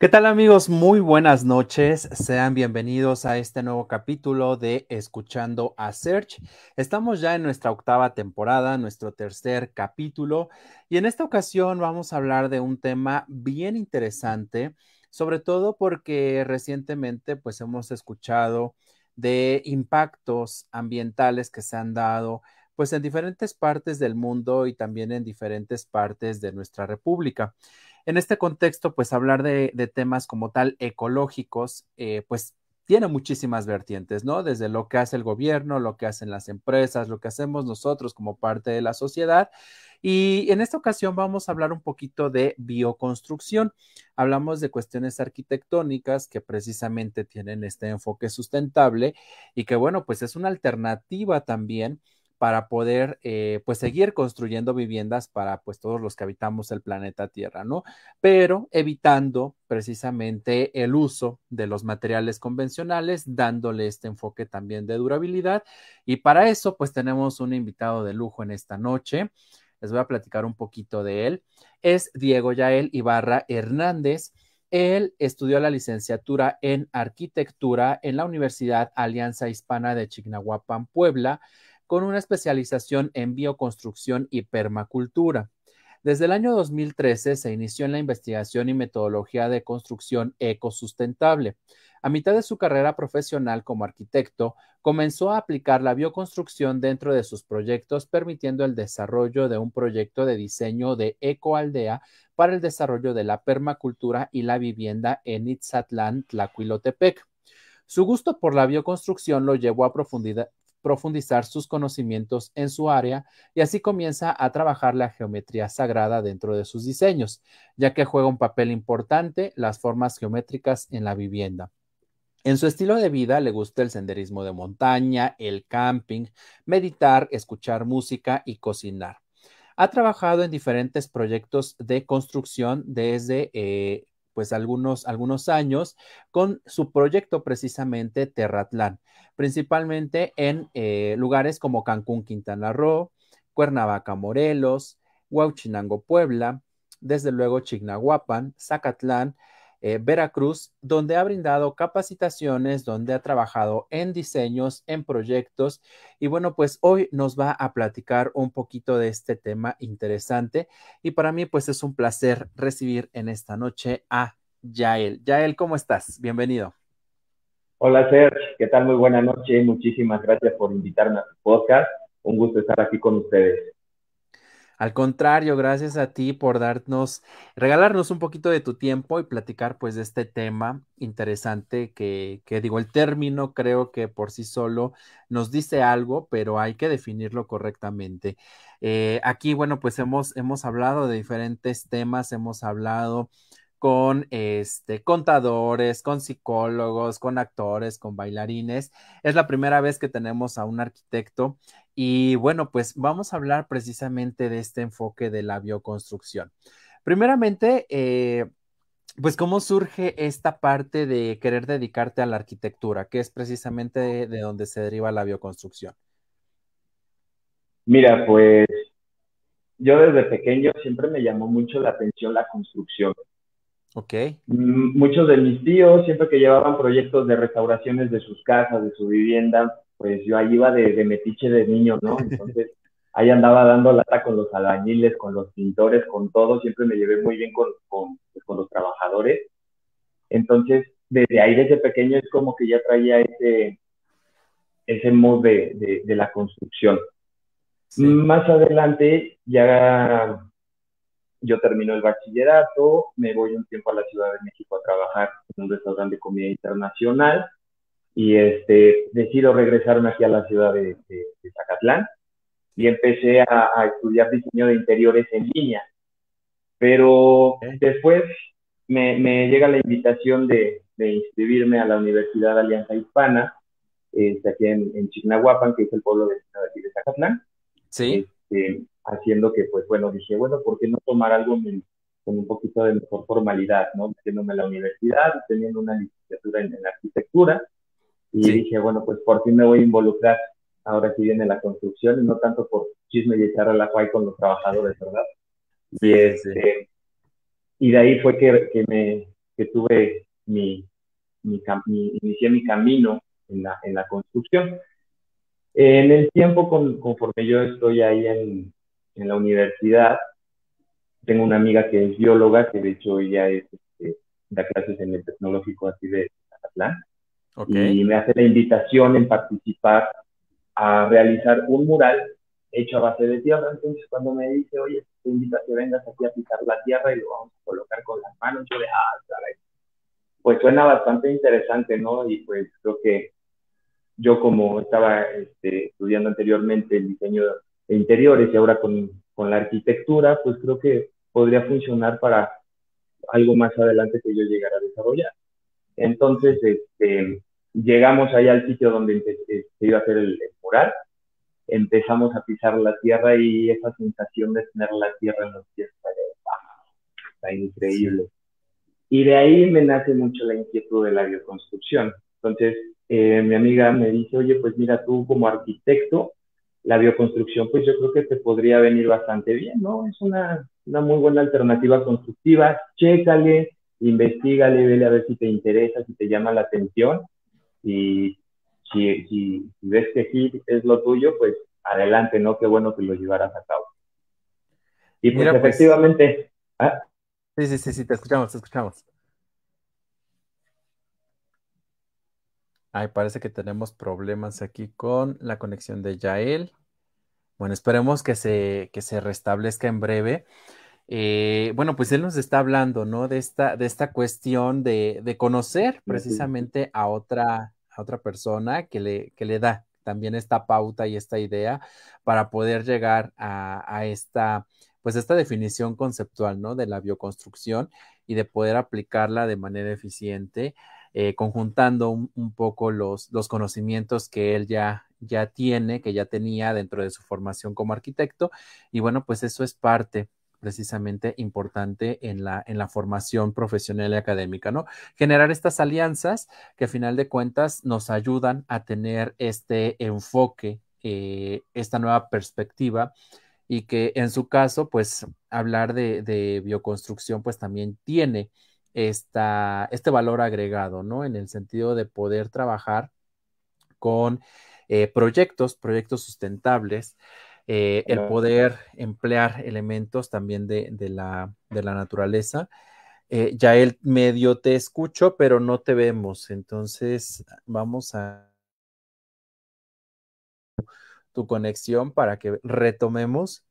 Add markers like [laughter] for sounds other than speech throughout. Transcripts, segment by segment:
¿Qué tal amigos? Muy buenas noches. Sean bienvenidos a este nuevo capítulo de Escuchando a Search. Estamos ya en nuestra octava temporada, nuestro tercer capítulo, y en esta ocasión vamos a hablar de un tema bien interesante, sobre todo porque recientemente pues hemos escuchado de impactos ambientales que se han dado pues en diferentes partes del mundo y también en diferentes partes de nuestra república. En este contexto, pues hablar de, temas como tal ecológicos, eh, pues tiene muchísimas vertientes, ¿no? Desde lo que hace el gobierno, lo que hacen las empresas, lo que hacemos nosotros como parte de la sociedad. Y en esta ocasión vamos a hablar un poquito de bioconstrucción. Hablamos de cuestiones arquitectónicas que precisamente tienen este enfoque sustentable y que, bueno, pues es una alternativa también para poder eh, pues seguir construyendo viviendas para pues todos los que habitamos el planeta Tierra, ¿no? Pero evitando precisamente el uso de los materiales convencionales, dándole este enfoque también de durabilidad. Y para eso pues tenemos un invitado de lujo en esta noche. Les voy a platicar un poquito de él. Es Diego Yael Ibarra Hernández. Él estudió la licenciatura en arquitectura en la Universidad Alianza Hispana de Chignahuapan, Puebla con una especialización en bioconstrucción y permacultura. Desde el año 2013 se inició en la investigación y metodología de construcción ecosustentable. A mitad de su carrera profesional como arquitecto, comenzó a aplicar la bioconstrucción dentro de sus proyectos, permitiendo el desarrollo de un proyecto de diseño de ecoaldea para el desarrollo de la permacultura y la vivienda en Itzatlán, Tlacuilotepec. Su gusto por la bioconstrucción lo llevó a profundizar sus conocimientos en su área y así comienza a trabajar la geometría sagrada dentro de sus diseños, ya que juega un papel importante las formas geométricas en la vivienda. En su estilo de vida le gusta el senderismo de montaña, el camping, meditar, escuchar música y cocinar. Ha trabajado en diferentes proyectos de construcción desde eh, pues algunos, algunos años con su proyecto precisamente Terratlán, principalmente en eh, lugares como Cancún, Quintana Roo, Cuernavaca, Morelos, Huauchinango, Puebla, desde luego Chignahuapan, Zacatlán, eh, Veracruz, donde ha brindado capacitaciones, donde ha trabajado en diseños, en proyectos. Y bueno, pues hoy nos va a platicar un poquito de este tema interesante. Y para mí, pues es un placer recibir en esta noche a Yael. Yael, ¿cómo estás? Bienvenido. Hola, Serge. ¿Qué tal? Muy buena noche. Muchísimas gracias por invitarme a tu podcast. Un gusto estar aquí con ustedes. Al contrario, gracias a ti por darnos, regalarnos un poquito de tu tiempo y platicar pues de este tema interesante que, que digo, el término creo que por sí solo nos dice algo, pero hay que definirlo correctamente. Eh, aquí, bueno, pues hemos, hemos hablado de diferentes temas, hemos hablado con este, contadores, con psicólogos, con actores, con bailarines. Es la primera vez que tenemos a un arquitecto y bueno, pues vamos a hablar precisamente de este enfoque de la bioconstrucción. Primeramente, eh, pues cómo surge esta parte de querer dedicarte a la arquitectura, que es precisamente de, donde se deriva la bioconstrucción. Mira, pues yo desde pequeño siempre me llamó mucho la atención la construcción. Ok. Muchos de mis tíos, siempre que llevaban proyectos de restauraciones de sus casas, de su vivienda, pues yo ahí iba de, metiche de niño, ¿no? Entonces [laughs] ahí andaba dando lata con los albañiles, con los pintores, con todo, siempre me llevé muy bien con, con, pues, los trabajadores. Entonces, desde ahí, desde pequeño, es como que ya traía ese, ese mood de, de, la construcción. Más adelante, ya yo termino el bachillerato, me voy un tiempo a la Ciudad de México a trabajar en un restaurante de comida internacional y este, decido regresarme aquí a la ciudad de, Zacatlán y empecé a, estudiar diseño de interiores en línea. Pero después me, llega la invitación de, inscribirme a la Universidad Alianza Hispana, este, aquí en, en Chignahuapan, que es el pueblo de, de Zacatlán. Sí. Este, haciendo que, pues bueno, dije, bueno, ¿por qué no tomar algo con un poquito de mejor formalidad, ¿no? Metiéndome en la universidad, teniendo una licenciatura en, arquitectura, y dije, bueno, pues por fin me voy a involucrar, ahora sí viene la construcción, y no tanto por chisme y echar a la cuay con los trabajadores, ¿verdad? Y, este, y de ahí fue que, que me, que tuve mi, mi, inicié mi camino en la, en la construcción. En el tiempo, con, conforme yo estoy ahí en, en la universidad, tengo una amiga que es bióloga, que de hecho ella es, este, da clases en el tecnológico así de Atlán. Y me hace la invitación en participar a realizar un mural hecho a base de tierra. Entonces, cuando me dice, oye, te invito a que vengas aquí a pisar la tierra y lo vamos a colocar con las manos, yo de, ah, caray. Pues suena bastante interesante, ¿no? Y pues creo que yo como estaba este, estudiando anteriormente el diseño de interiores y ahora con con la arquitectura, pues creo que podría funcionar para algo más adelante que yo llegara a desarrollar. Entonces, este, llegamos ahí al sitio donde se iba a hacer el, mural, empezamos a pisar la tierra y esa sensación de tener la tierra en los pies está increíble. Y de ahí me nace mucho la inquietud de la bioconstrucción. Entonces, eh, mi amiga me dice, oye, pues mira, tú como arquitecto, la bioconstrucción, pues yo creo que te podría venir bastante bien, ¿no? Es una, una muy buena alternativa constructiva. Chécale, investigale, vele a ver si te interesa, si te llama la atención. Y si, si, ves que sí es lo tuyo, pues adelante, ¿no? Qué bueno que lo llevaras a cabo. Y pues, pues efectivamente. ¿ah? Sí, sí, sí, sí, te escuchamos, te escuchamos. Ay, parece que tenemos problemas aquí con la conexión de Yael. Bueno, esperemos que se, que se restablezca en breve. Eh, bueno, pues él nos está hablando, ¿no? De esta, de esta cuestión de, conocer precisamente a otra, a otra persona que le, que le da también esta pauta y esta idea para poder llegar a, esta, pues esta definición conceptual, ¿no? De la bioconstrucción y de poder aplicarla de manera eficiente eh, conjuntando un, poco los, los, conocimientos que él ya, ya tiene, que ya tenía dentro de su formación como arquitecto. Y bueno, pues eso es parte precisamente importante en la, en la formación profesional y académica, ¿no? Generar estas alianzas que a final de cuentas nos ayudan a tener este enfoque, eh, esta nueva perspectiva y que en su caso, pues hablar de, de bioconstrucción, pues también tiene esta, este valor agregado, ¿no? En el sentido de poder trabajar con eh, proyectos, proyectos sustentables, eh, el poder emplear elementos también de, la, naturaleza. Eh, ya el medio te escucho, pero no te vemos. Entonces, vamos a tu conexión para que retomemos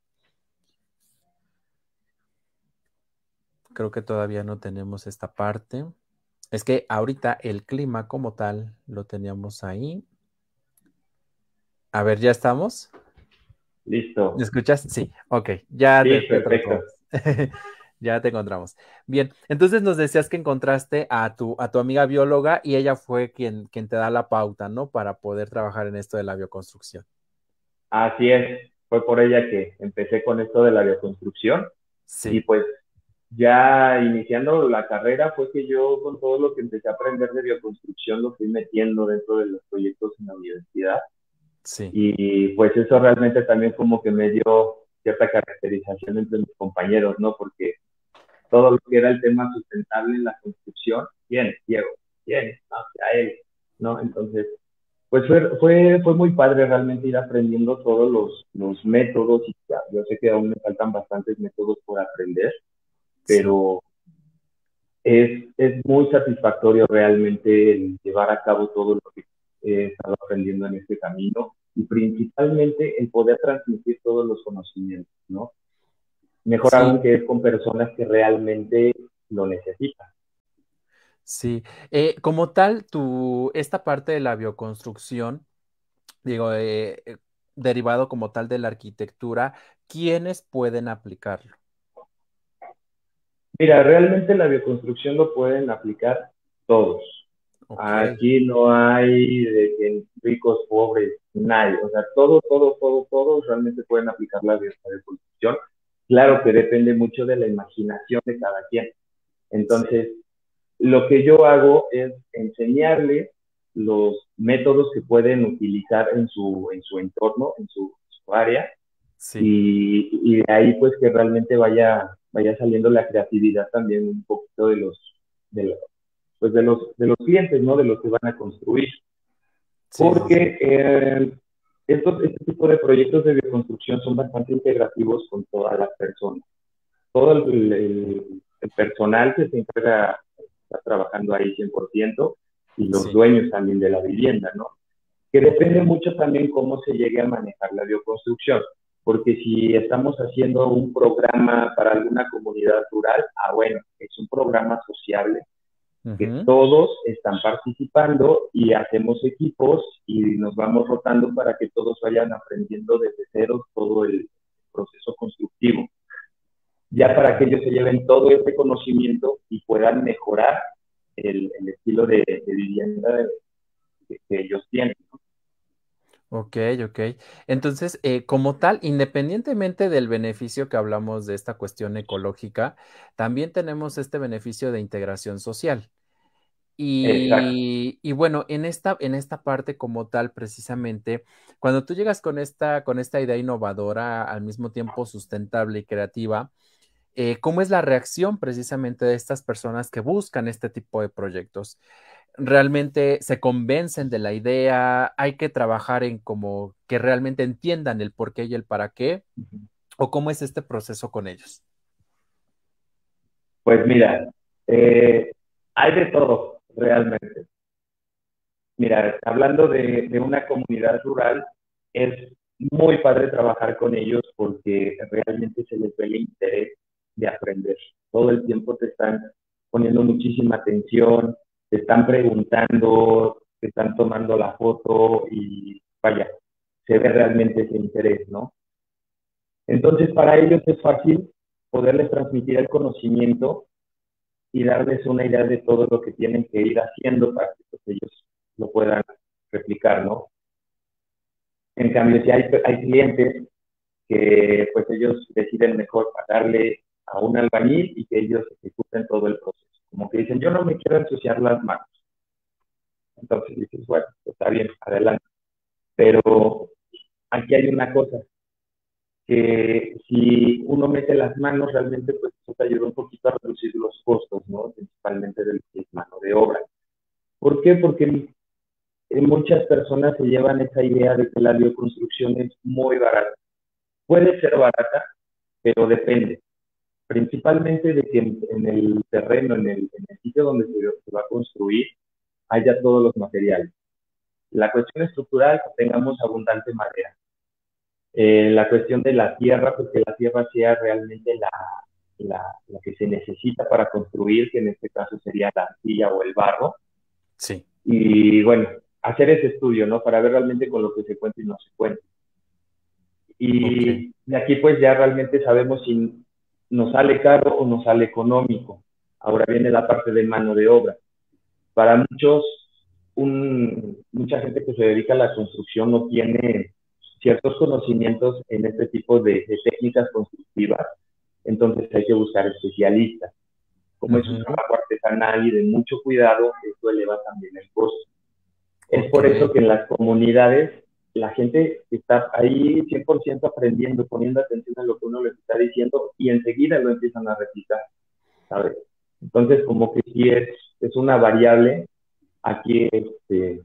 creo que todavía no tenemos esta parte. Es que ahorita el clima como tal lo teníamos ahí. A ver, ¿ya estamos? Listo. ¿Me escuchas? Sí, ok. Ya te, perfecto. [laughs] ya te encontramos. Bien, entonces nos decías que encontraste a tu, a tu amiga bióloga y ella fue quien, quien te da la pauta, ¿no? Para poder trabajar en esto de la bioconstrucción. Así es, fue por ella que empecé con esto de la bioconstrucción. Sí. Y pues ya iniciando la carrera fue que yo con todo lo que empecé a aprender de bioconstrucción lo fui metiendo dentro de los proyectos en la universidad. Sí. Y pues eso realmente también como que me dio cierta caracterización entre mis compañeros, ¿no? Porque todo lo que era el tema sustentable en la construcción, bien, Diego, bien, a él, ¿no? Entonces, pues fue, fue, fue muy padre realmente ir aprendiendo todos los, los métodos y yo sé que aún me faltan bastantes métodos por aprender, pero es, es muy satisfactorio realmente el llevar a cabo todo lo que he estado aprendiendo en este camino y principalmente el poder transmitir todos los conocimientos, ¿no? Mejor aún que es con personas que realmente lo necesitan. Sí, eh, como tal, tu, esta parte de la bioconstrucción, digo, eh, eh, derivado como tal de la arquitectura, ¿quiénes pueden aplicarlo? Mira, realmente la bioconstrucción lo pueden aplicar todos. Aquí no hay de ricos, pobres, nadie. O sea, todo, todo, todo, todo realmente pueden aplicar la bioconstrucción. claro que depende mucho de la imaginación de cada quien. Entonces, lo que yo hago es enseñarle los métodos que pueden utilizar en su, en su entorno, en su, área, y, y, de ahí pues que realmente vaya, vaya saliendo la creatividad también un poquito de los, de los, pues de los, de los clientes, ¿no? De los que van a construir. Porque eh, estos, este tipo de proyectos de bioconstrucción son bastante integrativos con todas las personas. Todo el, el, personal que se encarga está trabajando ahí 100% y los dueños también de la vivienda, ¿no? Que depende mucho también cómo se llegue a manejar la bioconstrucción, porque si estamos haciendo un programa para alguna comunidad rural, ah, bueno, es un programa sociable, que todos están participando y hacemos equipos y nos vamos rotando para que todos vayan aprendiendo desde cero todo el proceso constructivo. Ya para que ellos se lleven todo este conocimiento y puedan mejorar el, estilo de, vivienda que ellos tienen. Ok, ok. Entonces, eh, como tal, independientemente del beneficio que hablamos de esta cuestión ecológica, también tenemos este beneficio de integración social. Y, y, bueno, en esta, en esta parte como tal, precisamente, cuando tú llegas con esta, con esta idea innovadora, al mismo tiempo sustentable y creativa, eh, ¿cómo es la reacción precisamente de estas personas que buscan este tipo de proyectos? ¿Realmente se convencen de la idea? ¿Hay que trabajar en como que realmente entiendan el por qué y el para qué? ¿O cómo es este proceso con ellos? Pues mira, eh, hay de todo realmente. Mira, hablando de, de una comunidad rural, es muy padre trabajar con ellos porque realmente se les ve el interés de aprender. Todo el tiempo te están poniendo muchísima atención, te están preguntando, te están tomando la foto y vaya, se ve realmente ese interés, ¿no? Entonces, para ellos es fácil poderles transmitir el conocimiento y darles una idea de todo lo que tienen que ir haciendo para que pues, ellos lo puedan replicar, ¿no? En cambio, si hay, hay clientes que pues ellos deciden mejor pagarle a un albañil y que ellos ejecuten todo el proceso. Como que dicen, yo no me quiero ensuciar las manos. Entonces dices, bueno, pues está bien, adelante. Pero aquí hay una cosa, que si uno mete las manos, realmente pues eso te ayuda un poquito a reducir los costos, ¿no? Principalmente del mano de obra. ¿Por qué? Porque muchas personas se llevan esa idea de que la bioconstrucción es muy barata. Puede ser barata, pero depende principalmente de que en, el terreno, en el, sitio donde se, va a construir, haya todos los materiales. La cuestión estructural, que tengamos abundante madera. Eh, la cuestión de la tierra, pues que la tierra sea realmente la, la, que se necesita para construir, que en este caso sería la arcilla o el barro. Sí. Y bueno, hacer ese estudio, ¿no? Para ver realmente con lo que se cuenta y no se cuenta. Y de aquí pues ya realmente sabemos si nos sale caro o nos sale económico. Ahora viene la parte de mano de obra. Para muchos, mucha gente que se dedica a la construcción no tiene ciertos conocimientos en este tipo de, técnicas constructivas, entonces hay que buscar especialistas. Como es un trabajo artesanal y de mucho cuidado, eso eleva también el costo. Es por eso que en las comunidades la gente está ahí 100% aprendiendo, poniendo atención a lo que uno les está diciendo y enseguida lo empiezan a replicar, ¿sabes? Entonces, como que sí es, es una variable aquí, este,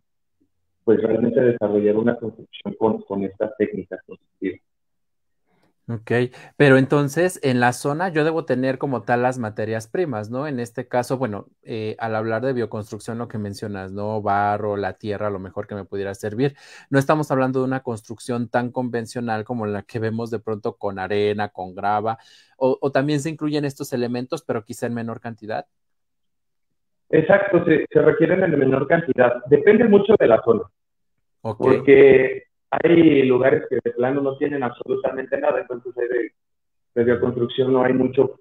pues realmente desarrollar una construcción con, con estas técnicas constructivas. Ok, pero entonces en la zona yo debo tener como tal las materias primas, ¿no? En este caso, bueno, eh, al hablar de bioconstrucción, lo que mencionas, ¿no? Barro, la tierra, lo mejor que me pudiera servir. No estamos hablando de una construcción tan convencional como la que vemos de pronto con arena, con grava, o, también se incluyen estos elementos, pero quizá en menor cantidad. Exacto, se, requieren en menor cantidad. Depende mucho de la zona. Okay. Porque hay lugares que de plano no tienen absolutamente nada, entonces de, de bioconstrucción no hay mucho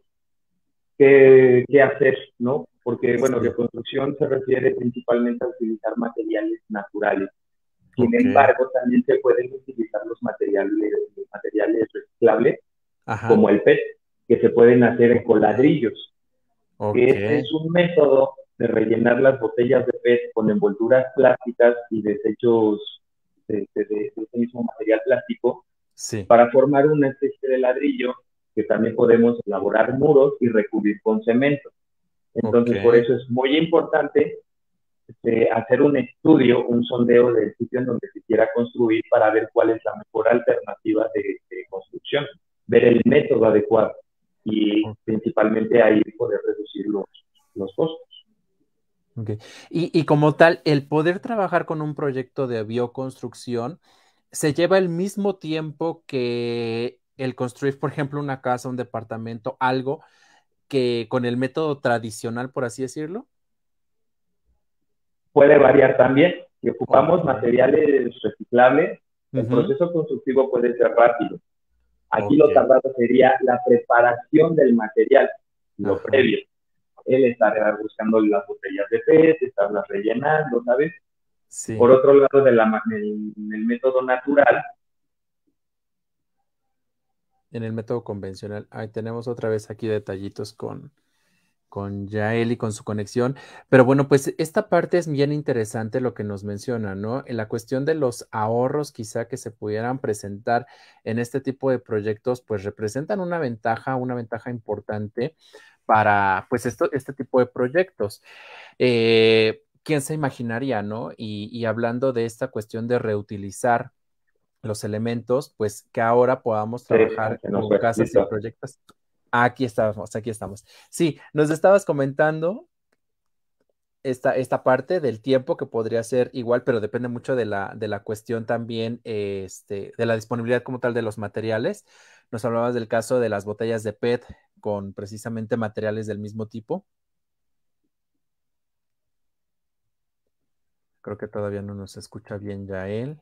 que, hacer, ¿no? Porque, bueno, bioconstrucción se refiere principalmente a utilizar materiales naturales. Sin embargo, también se pueden utilizar los materiales, materiales reciclables, como el PET, que se pueden hacer en coladrillos. Este es un método de rellenar las botellas de PET con envolturas plásticas y desechos de, ese mismo material plástico para formar una especie de ladrillo que también podemos elaborar muros y recubrir con cemento. Entonces, por eso es muy importante este, hacer un estudio, un sondeo del sitio en donde se quiera construir para ver cuál es la mejor alternativa de, construcción, ver el método adecuado y principalmente ahí poder reducir los, los costos. Y, y, como tal, el poder trabajar con un proyecto de bioconstrucción se lleva el mismo tiempo que el construir, por ejemplo, una casa, un departamento, algo que con el método tradicional, por así decirlo puede variar también. Si ocupamos materiales reciclables, el proceso constructivo puede ser rápido. Aquí lo tardado sería la preparación del material, lo previo. Él estará buscando las botellas de PET, estarlas rellenando, ¿sabes? Por otro lado, de la, el método natural. En el método convencional, ahí tenemos otra vez aquí detallitos con, con Yael y con su conexión. Pero bueno, pues esta parte es bien interesante lo que nos menciona, ¿no? En la cuestión de los ahorros quizá que se pudieran presentar en este tipo de proyectos, pues representan una ventaja, una ventaja importante para pues esto, este tipo de proyectos. Eh, ¿Quién se imaginaría, no? Y, y hablando de esta cuestión de reutilizar los elementos, pues que ahora podamos trabajar con casas y proyectos Aquí estamos, aquí estamos. Sí, nos estabas comentando esta, esta parte del tiempo que podría ser igual, pero depende mucho de la, de la cuestión también, este, de la disponibilidad como tal de los materiales. Nos hablabas del caso de las botellas de PET con precisamente materiales del mismo tipo. Creo que todavía no nos escucha bien ya él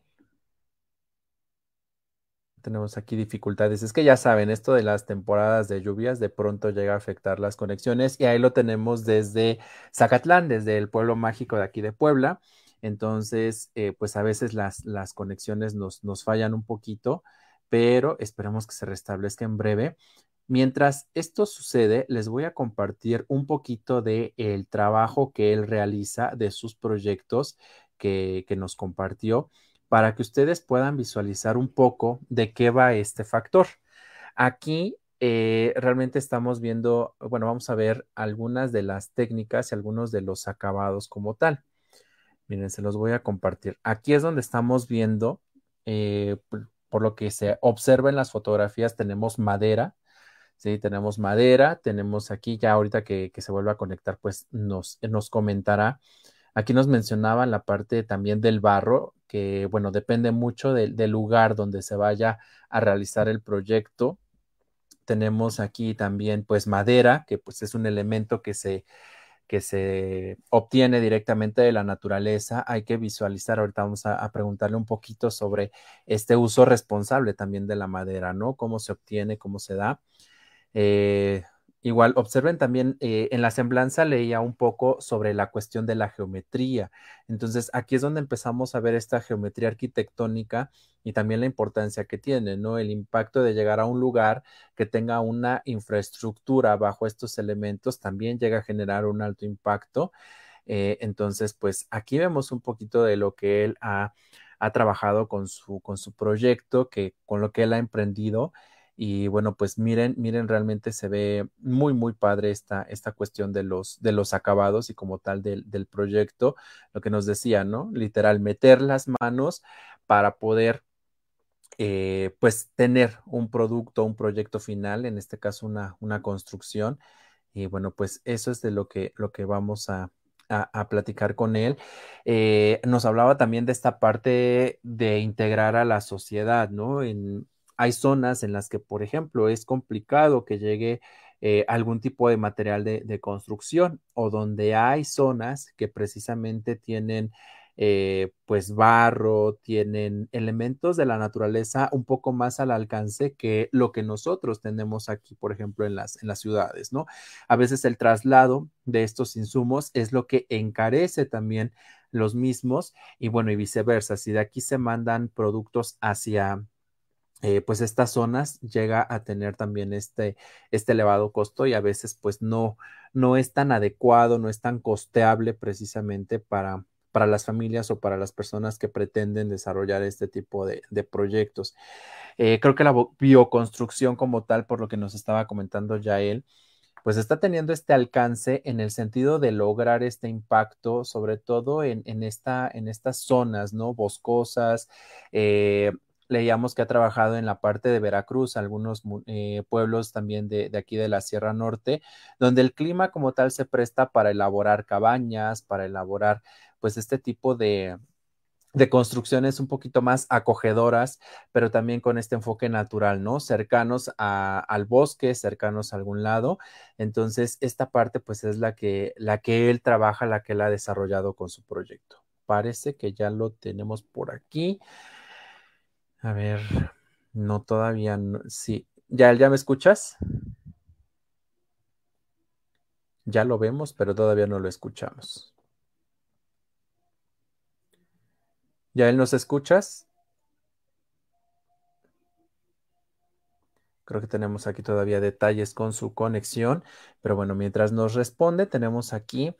tenemos aquí dificultades. Es que ya saben, esto de las temporadas de lluvias de pronto llega a afectar las conexiones y ahí lo tenemos desde Zacatlán, desde el pueblo mágico de aquí de Puebla. Entonces, eh, pues a veces las, las conexiones nos, nos fallan un poquito, pero esperemos que se restablezca en breve. Mientras esto sucede, les voy a compartir un poquito de el trabajo que él realiza, de sus proyectos que, que nos compartió para que ustedes puedan visualizar un poco de qué va este factor. Aquí eh, realmente estamos viendo, bueno, vamos a ver algunas de las técnicas y algunos de los acabados como tal. Miren, se los voy a compartir. Aquí es donde estamos viendo, eh, por lo que se observa en las fotografías, tenemos madera, ¿sí? Tenemos madera, tenemos aquí ya ahorita que, que se vuelva a conectar, pues nos, nos comentará. Aquí nos mencionaba la parte también del barro, que, bueno, depende mucho del lugar donde se vaya a realizar el proyecto. Tenemos aquí también, pues, madera, que pues es un elemento que se, que se obtiene directamente de la naturaleza. Hay que visualizar, ahorita vamos a, preguntarle un poquito sobre este uso responsable también de la madera, ¿no? Cómo se obtiene, cómo se da. Eh, Igual, observen también, eh, en la semblanza leía un poco sobre la cuestión de la geometría. Entonces, aquí es donde empezamos a ver esta geometría arquitectónica y también la importancia que tiene, ¿no? El impacto de llegar a un lugar que tenga una infraestructura bajo estos elementos también llega a generar un alto impacto. Eh, entonces, pues aquí vemos un poquito de lo que él ha, ha trabajado con su, con su proyecto, que, con lo que él ha emprendido y bueno, pues miren, miren, realmente se ve muy, muy padre esta, esta cuestión de los, de los acabados y como tal del, del proyecto, lo que nos decía, ¿no? Literal, meter las manos para poder eh, pues tener un producto, un proyecto final, en este caso una, una construcción. Y bueno, pues eso es de lo que, lo que vamos a, a, platicar con él. Eh, nos hablaba también de esta parte de integrar a la sociedad, ¿no? En, hay zonas en las que, por ejemplo, es complicado que llegue eh, algún tipo de material de, construcción o donde hay zonas que precisamente tienen eh, pues barro, tienen elementos de la naturaleza un poco más al alcance que lo que nosotros tenemos aquí, por ejemplo, en las, en las ciudades, ¿no? A veces el traslado de estos insumos es lo que encarece también los mismos y bueno, y viceversa, si de aquí se mandan productos hacia eh, pues estas zonas llega a tener también este, este elevado costo y a veces pues no, no es tan adecuado, no es tan costeable precisamente para, para las familias o para las personas que pretenden desarrollar este tipo de, proyectos. Eh, creo que la bioconstrucción como tal, por lo que nos estaba comentando ya él, pues está teniendo este alcance en el sentido de lograr este impacto, sobre todo en, esta, en estas zonas, ¿no? Boscosas, eh, leíamos que ha trabajado en la parte de Veracruz, algunos eh, pueblos también de, aquí de la Sierra Norte, donde el clima como tal se presta para elaborar cabañas, para elaborar pues este tipo de, construcciones un poquito más acogedoras, pero también con este enfoque natural, ¿no? Cercanos al bosque, cercanos a algún lado. Entonces, esta parte pues es la que, la que él trabaja, la que él ha desarrollado con su proyecto. Parece que ya lo tenemos por aquí. A ver, no todavía, no, sí. ¿Ya, ¿Ya me escuchas? Ya lo vemos, pero todavía no lo escuchamos. ¿Ya él nos escuchas? Creo que tenemos aquí todavía detalles con su conexión, pero bueno, mientras nos responde, tenemos aquí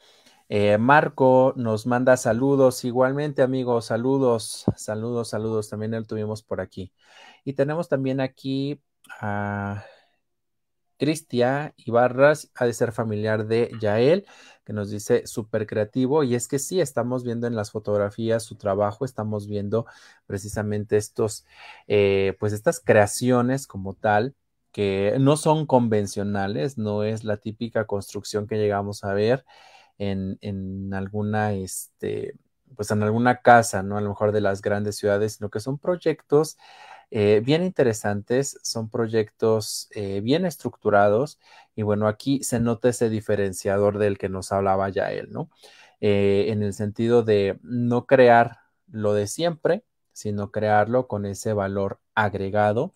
eh, Marco nos manda saludos igualmente, amigos, saludos, saludos, saludos. También lo tuvimos por aquí. Y tenemos también aquí a Cristia Ibarras, ha de ser familiar de Yael, que nos dice súper creativo. Y es que sí, estamos viendo en las fotografías su trabajo, estamos viendo precisamente estos, eh, pues estas creaciones como tal que no son convencionales, no es la típica construcción que llegamos a ver en, alguna, este, pues en alguna casa, ¿no? A lo mejor de las grandes ciudades, sino que son proyectos eh, bien interesantes, son proyectos eh, bien estructurados y bueno, aquí se nota ese diferenciador del que nos hablaba ya él, ¿no? Eh, en el sentido de no crear lo de siempre, sino crearlo con ese valor agregado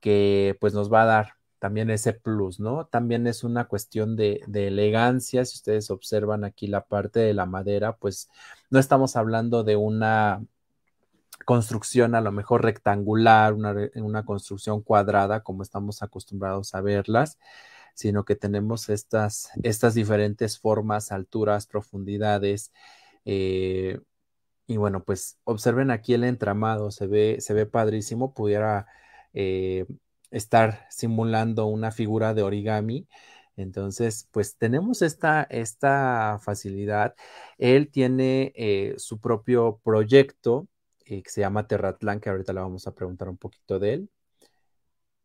que pues nos va a dar también ese plus, ¿no? También es una cuestión de, elegancia. Si ustedes observan aquí la parte de la madera, pues no estamos hablando de una construcción a lo mejor rectangular, una, una construcción cuadrada como estamos acostumbrados a verlas, sino que tenemos estas, estas diferentes formas, alturas, profundidades. Eh, y bueno, pues observen aquí el entramado, se ve, se ve padrísimo, pudiera eh, estar simulando una figura de origami. Entonces, pues tenemos esta, esta facilidad. Él tiene eh, su propio proyecto eh, que se llama Terratlán, que ahorita le vamos a preguntar un poquito de él.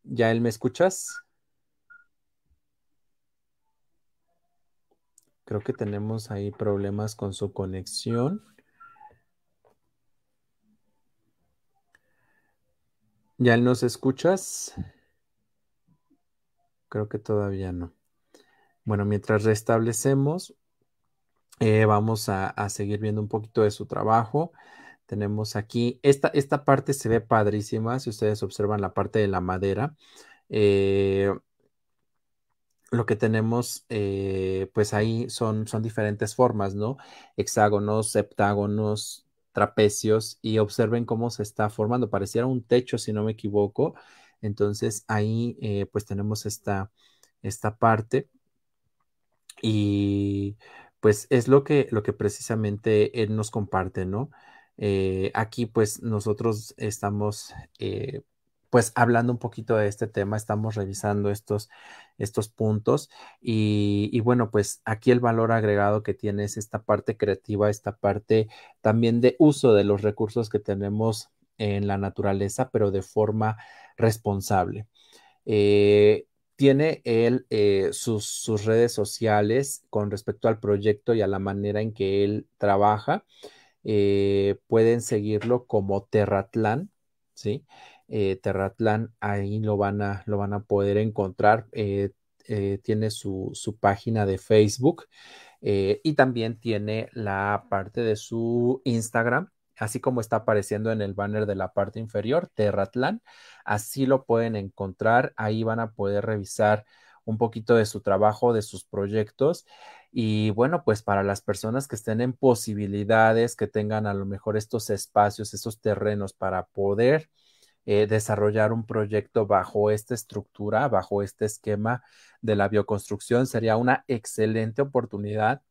¿Ya él me escuchas? Creo que tenemos ahí problemas con su conexión. ¿Ya él nos escuchas? Creo que todavía no. Bueno, mientras restablecemos, eh, vamos a, seguir viendo un poquito de su trabajo. Tenemos aquí, esta, esta parte se ve padrísima, si ustedes observan la parte de la madera. Eh, lo que tenemos, eh, pues ahí son, son diferentes formas, ¿no? Hexágonos, septágonos, trapecios, y observen cómo se está formando. Pareciera un techo, si no me equivoco. Entonces ahí eh, pues tenemos esta, esta parte y pues es lo que, lo que precisamente él nos comparte, ¿no? Eh, aquí pues nosotros estamos eh, pues hablando un poquito de este tema, estamos revisando estos, estos puntos y, y, bueno, pues aquí el valor agregado que tiene es esta parte creativa, esta parte también de uso de los recursos que tenemos en la naturaleza, pero de forma responsable. Eh, tiene él eh, sus, redes sociales con respecto al proyecto y a la manera en que él trabaja. Eh, pueden seguirlo como Terratlán, ¿sí? Terratlán, ahí lo van a, lo van a poder encontrar. tiene su, su, página de Facebook y también tiene la parte de su Instagram así como está apareciendo en el banner de la parte inferior, Terratlán. Así lo pueden encontrar, ahí van a poder revisar un poquito de su trabajo, de sus proyectos. Y bueno, pues para las personas que estén en posibilidades, que tengan a lo mejor estos espacios, estos terrenos para poder eh, desarrollar un proyecto bajo esta estructura, bajo este esquema de la bioconstrucción, sería una excelente oportunidad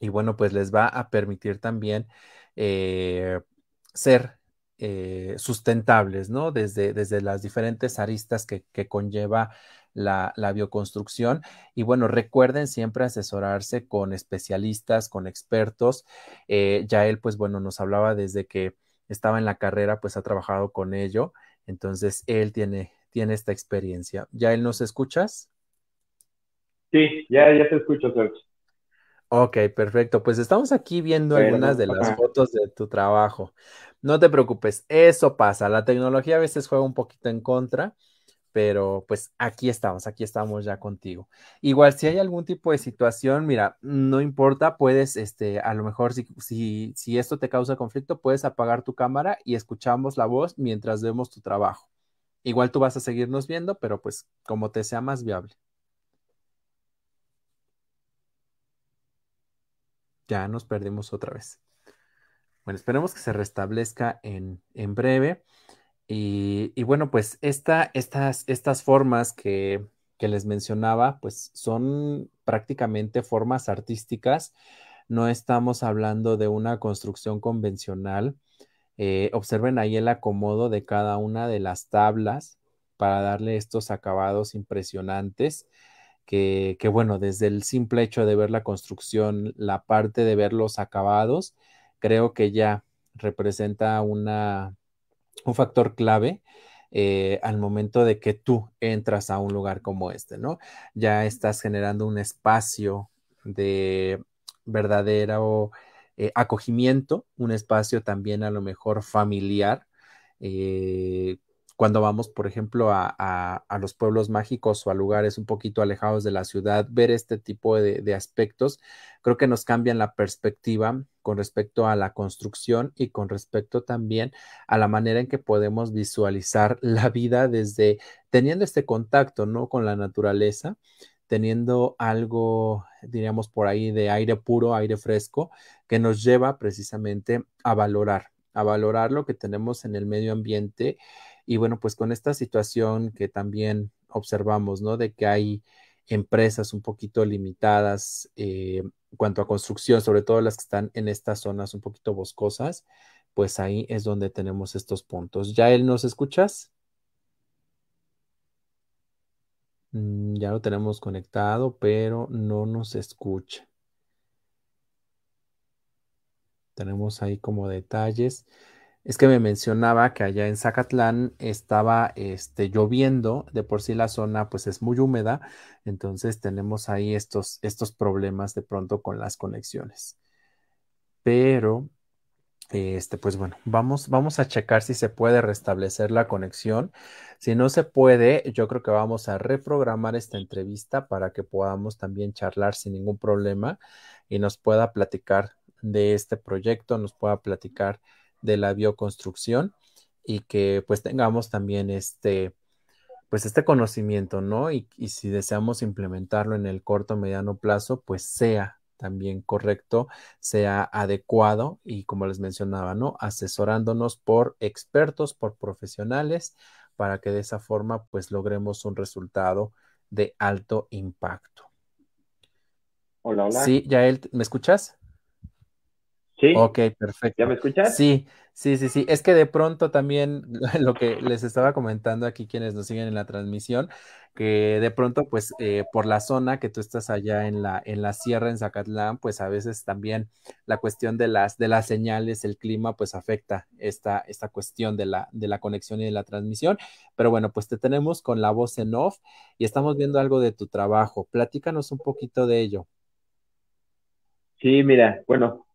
y bueno, pues les va a permitir también eh, ser eh, sustentables, ¿no? Desde, desde las diferentes aristas que, conlleva la, bioconstrucción. Y bueno, recuerden siempre asesorarse con especialistas, con expertos. Eh, ya él, pues bueno, nos hablaba desde que estaba en la carrera, pues ha trabajado con ello. Entonces, él tiene, tiene esta experiencia. ¿Ya él nos escuchas? Sí, ya, ya te escucho, Sergio. Ok, perfecto. Pues estamos aquí viendo algunas de las fotos de tu trabajo. No te preocupes, eso pasa. La tecnología a veces juega un poquito en contra, pero pues aquí estamos, aquí estamos ya contigo. Igual, si hay algún tipo de situación, mira, no importa, puedes, este, a lo mejor si, si, si esto te causa conflicto, puedes apagar tu cámara y escuchamos la voz mientras vemos tu trabajo. Igual tú vas a seguirnos viendo, pero pues como te sea más viable. Ya nos perdimos otra vez. Bueno, esperemos que se restablezca en, breve. Y, bueno, pues esta, estas, estas formas que, les mencionaba, pues son prácticamente formas artísticas. No estamos hablando de una construcción convencional. Eh, observen ahí el acomodo de cada una de las tablas para darle estos acabados impresionantes que, bueno, desde el simple hecho de ver la construcción, la parte de ver los acabados, creo que ya representa una, un factor clave eh, al momento de que tú entras a un lugar como este, ¿no? Ya estás generando un espacio de verdadero eh, acogimiento, un espacio también a lo mejor familiar, eh, cuando vamos, por ejemplo, a, los pueblos mágicos o a lugares un poquito alejados de la ciudad, ver este tipo de, aspectos, creo que nos cambian la perspectiva con respecto a la construcción y con respecto también a la manera en que podemos visualizar [laughs] la vida desde teniendo este contacto, ¿no? Con la naturaleza, teniendo algo, diríamos por ahí, de aire puro, aire fresco, que nos lleva precisamente a valorar, a valorar lo que tenemos en el medio ambiente y bueno, pues con esta situación que también observamos, ¿no? De que hay empresas un poquito limitadas eh, cuanto a construcción, sobre todo las que están en estas zonas un poquito boscosas, pues ahí es donde tenemos estos puntos. ¿Ya él nos escuchas? Mm, ya lo tenemos conectado, pero no nos escucha. Tenemos ahí como detalles. Es que me mencionaba que allá en Zacatlán estaba este, lloviendo, de por sí la zona pues es muy húmeda, entonces tenemos ahí estos, estos problemas de pronto con las conexiones. Pero, este, pues bueno, vamos, vamos a checar si se puede restablecer la conexión. Si no se puede, yo creo que vamos a reprogramar esta entrevista para que podamos también charlar sin ningún problema y nos pueda platicar de este proyecto, nos pueda platicar de la bioconstrucción y que pues tengamos también este, pues este conocimiento, ¿no? Y, si deseamos implementarlo en el corto mediano plazo, pues sea también correcto, sea adecuado y como les mencionaba, ¿no? Asesorándonos por expertos, por profesionales, para que de esa forma pues logremos un resultado de alto impacto. Hola, hola. Sí, Yael, ¿me escuchas? Sí. Ok, perfecto. ¿Ya me escuchas? Sí, sí, sí, sí. Es que de pronto también [laughs] lo que les estaba comentando aquí quienes nos siguen en la transmisión, que de pronto, pues, eh, por la zona que tú estás allá en la, en la sierra, en Zacatlán, pues a veces también la cuestión de las, de las señales, el clima, pues afecta esta, esta cuestión de la, de la conexión y de la transmisión. Pero bueno, pues te tenemos con la voz en off y estamos viendo algo de tu trabajo. Platícanos un poquito de ello. Sí, mira, bueno,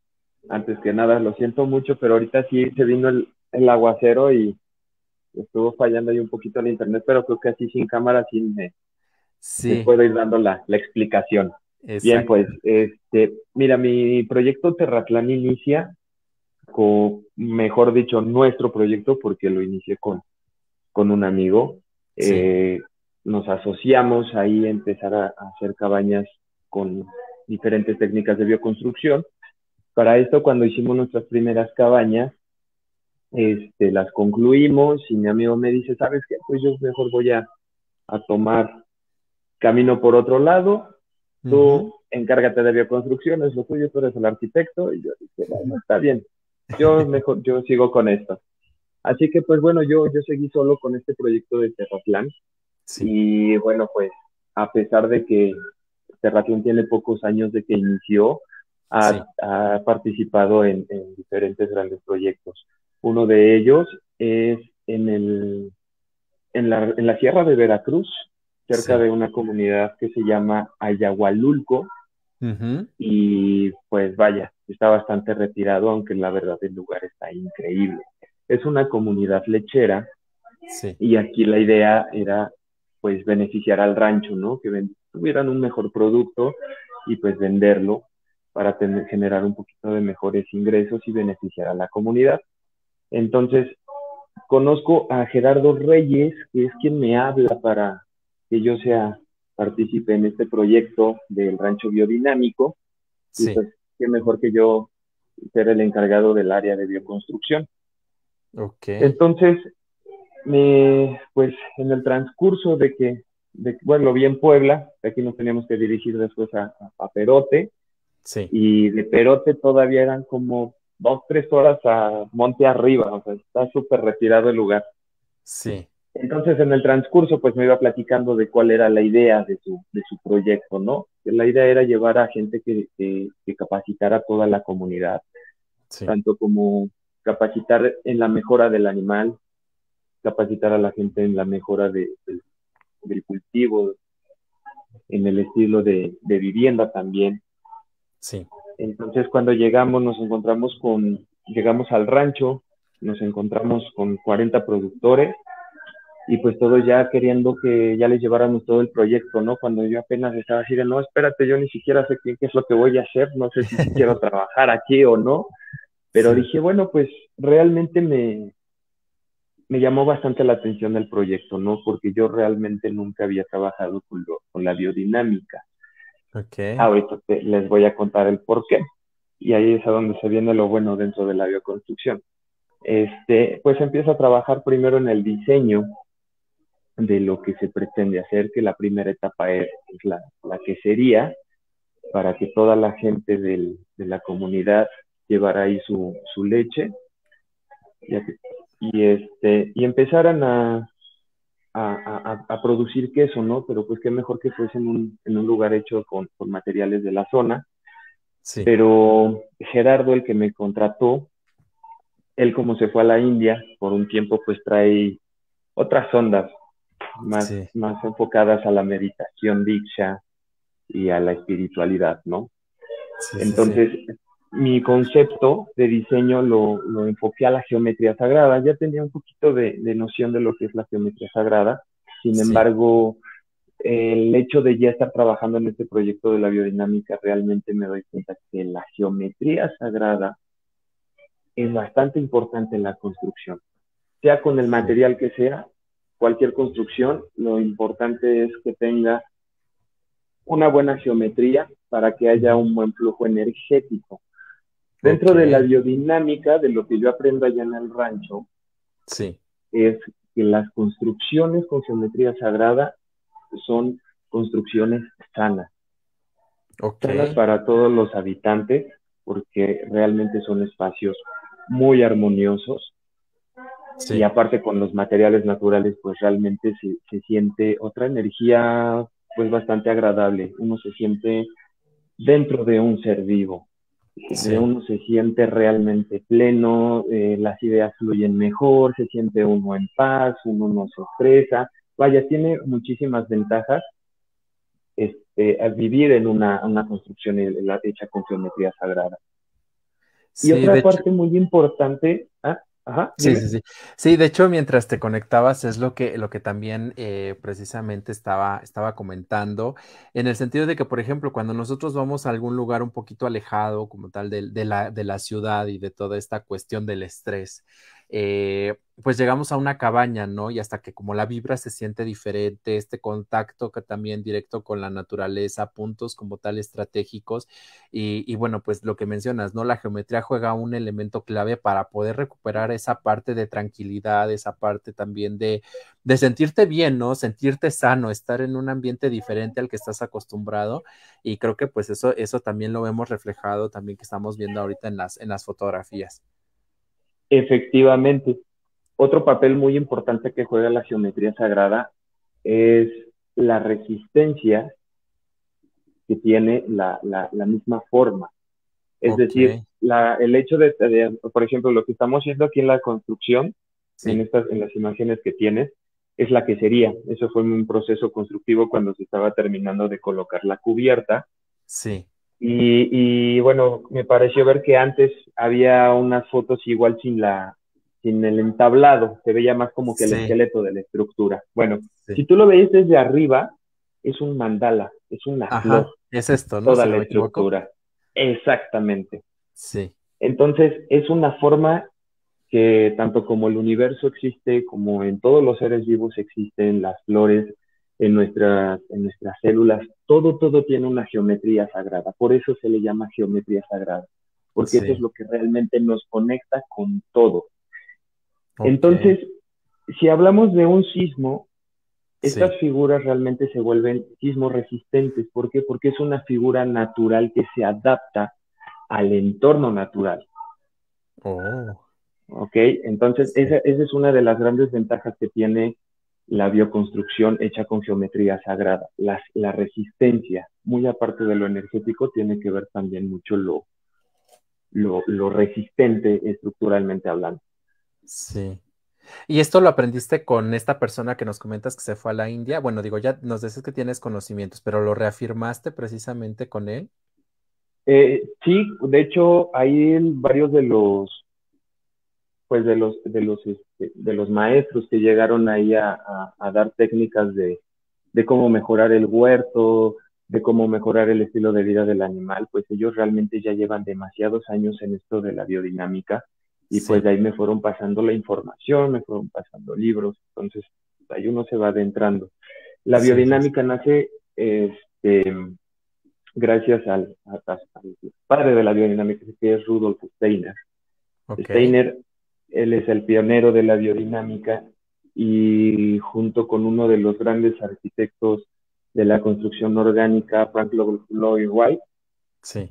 antes que nada, lo siento mucho, pero ahorita sí se vino el, el aguacero y estuvo fallando ahí un poquito el internet, pero creo que así sin cámara sí me, sí. puedo ir dando la, la explicación. Bien, pues, este, mira, mi proyecto Terratlán inicia con, mejor dicho, nuestro proyecto, porque lo inicié con, con un amigo. Eh, nos asociamos ahí a empezar a hacer cabañas con diferentes técnicas de bioconstrucción para esto, cuando hicimos nuestras primeras cabañas, este, las concluimos y mi amigo me dice, ¿sabes qué? Pues yo mejor voy a, tomar camino por otro lado, tú encárgate de bioconstrucción, es lo tuyo, tú eres el arquitecto, y yo dije, bueno, está bien, yo [laughs] mejor, yo sigo con esto. Así que pues bueno, yo, yo seguí solo con este proyecto de Terraplan. Y bueno, pues a pesar de que Terraplan tiene pocos años de que inició, ha, participado en, diferentes grandes proyectos. Uno de ellos es en, el, en, la, en la Sierra de Veracruz, cerca de una comunidad que se llama Ayahualulco. Y pues vaya, está bastante retirado, aunque la verdad el lugar está increíble es una comunidad lechera y aquí la idea era pues beneficiar al rancho, ¿no? Que tuvieran un mejor producto y pues venderlo para tener, generar un poquito de mejores ingresos y beneficiar a la comunidad. Entonces, conozco a Gerardo Reyes, que es quien me habla para que yo sea participe en este proyecto del rancho biodinámico. Sí. Y pues, qué mejor que yo ser el encargado del área de bioconstrucción. Entonces, me, pues en el transcurso de que, bueno, lo vi en Puebla, aquí nos teníamos que dirigir después a, Perote, sí. y de Perote todavía eran como dos, tres horas a Monte Arriba, o sea, está súper retirado el lugar. Sí. Entonces, en el transcurso, pues me iba platicando de cuál era la idea de su, de su proyecto, ¿no? La idea era llevar a gente que, que, capacitara a toda la comunidad, tanto como capacitar en la mejora del animal, capacitar a la gente en la mejora del cultivo, en el estilo de, vivienda también. Sí. Entonces cuando llegamos nos encontramos con, llegamos al rancho, nos encontramos con 40 productores y pues todos ya queriendo que ya les lleváramos todo el proyecto, ¿no? Cuando yo apenas estaba así de, no, espérate, yo ni siquiera sé qué, qué es lo que voy a hacer, no sé si [laughs] quiero trabajar aquí o no. Pero dije, bueno, pues realmente me, me llamó bastante la atención el proyecto, ¿no? Porque yo realmente nunca había trabajado con, con la biodinámica. Okay. Ahorita les voy a contar el por qué. Y ahí es a donde se viene lo bueno dentro de la bioconstrucción. Este, pues empiezo a trabajar primero en el diseño de lo que se pretende hacer, que la primera etapa es, la, la, que sería para que toda la gente del, de la comunidad llevar ahí su, su leche y, este, y empezaran a, a, a, producir queso, ¿no? Pero pues qué mejor que fuese en un, en un lugar hecho con, con materiales de la zona. Sí. Pero Gerardo, el que me contrató, él como se fue a la India por un tiempo, pues trae otras ondas más, más enfocadas a la meditación diksha y a la espiritualidad, ¿no? Entonces, mi concepto de diseño lo, lo, enfoqué a la geometría sagrada. Ya tenía un poquito de, noción de lo que es la geometría sagrada. Sin embargo, el hecho de ya estar trabajando en este proyecto de la biodinámica, realmente me doy cuenta que la geometría sagrada es bastante importante en la construcción. Sea con el material que sea, cualquier construcción, lo importante es que tenga una buena geometría para que haya un buen flujo energético. Dentro de la biodinámica, de lo que yo aprendo allá en el rancho, sí. es que las construcciones con geometría sagrada son construcciones sanas. Sanas para todos los habitantes, porque realmente son espacios muy armoniosos. Sí. Y aparte con los materiales naturales, pues realmente se, se siente otra energía pues bastante agradable. Uno se siente dentro de un ser vivo uno se siente realmente pleno, eh, las ideas fluyen mejor, se siente uno en paz, uno no se estresa. Vaya, tiene muchísimas ventajas este, al vivir en una, una construcción hecha con geometría sagrada. Y otra parte muy importante, ¿ah? Sí, sí, sí. Sí, de hecho, mientras te conectabas es lo que, lo que también eh, precisamente estaba, estaba comentando, en el sentido de que, por ejemplo, cuando nosotros vamos a algún lugar un poquito alejado como tal de, la, de la ciudad y de toda esta cuestión del estrés, eh, pues llegamos a una cabaña, ¿no? Y hasta que como la vibra se siente diferente, este contacto que también directo con la naturaleza, puntos como tal estratégicos. Y, bueno, pues lo que mencionas, ¿no? La geometría juega un elemento clave para poder recuperar esa parte de tranquilidad, esa parte también de, de sentirte bien, ¿no? Sentirte sano, estar en un ambiente diferente al que estás acostumbrado. Y creo que pues eso, eso también lo vemos reflejado también que estamos viendo ahorita en las, en las fotografías. Efectivamente. Otro papel muy importante que juega la geometría sagrada es la resistencia que tiene la, misma forma. Es decir, el hecho de, por ejemplo, lo que estamos haciendo aquí en la construcción, en, estas, en las imágenes que tienes, es la que sería. Eso fue un proceso constructivo cuando se estaba terminando de colocar la cubierta. Sí. Y, bueno, me pareció ver que antes había unas fotos igual sin la sin el entablado, se veía más como que el esqueleto de la estructura. Bueno, si tú lo veis desde arriba, es un mandala, es una flor. Es esto, ¿no? Toda la estructura. Exactamente. Sí. Entonces, es una forma que tanto como el universo existe, como en todos los seres vivos existen las flores, en nuestras, en nuestras células, todo, todo tiene una geometría sagrada. Por eso se le llama geometría sagrada, porque eso es lo que realmente nos conecta con todo. Entonces, si hablamos de un sismo, estas figuras realmente se vuelven sismos resistentes. ¿Por qué? Porque es una figura natural que se adapta al entorno natural. Oh. Ok, entonces esa, esa, es una de las grandes ventajas que tiene la bioconstrucción hecha con geometría sagrada. La, la, resistencia, muy aparte de lo energético, tiene que ver también mucho lo, lo, lo resistente estructuralmente hablando. Sí. ¿Y esto lo aprendiste con esta persona que nos comentas que se fue a la India? Bueno, digo, ya nos dices que tienes conocimientos, pero ¿lo reafirmaste precisamente con él? Eh, sí, de hecho, hay varios de los pues de los de los este, de los maestros que llegaron ahí a, dar técnicas de, cómo mejorar el huerto, de cómo mejorar el estilo de vida del animal, pues ellos realmente ya llevan demasiados años en esto de la biodinámica y pues de ahí me fueron pasando la información, me fueron pasando libros, entonces ahí uno se va adentrando. La biodinámica nace este, gracias al, padre de la biodinámica, que es Rudolf Steiner. Steiner él es el pionero de la biodinámica y junto con uno de los grandes arquitectos de la construcción orgánica, Frank Lloyd Wright,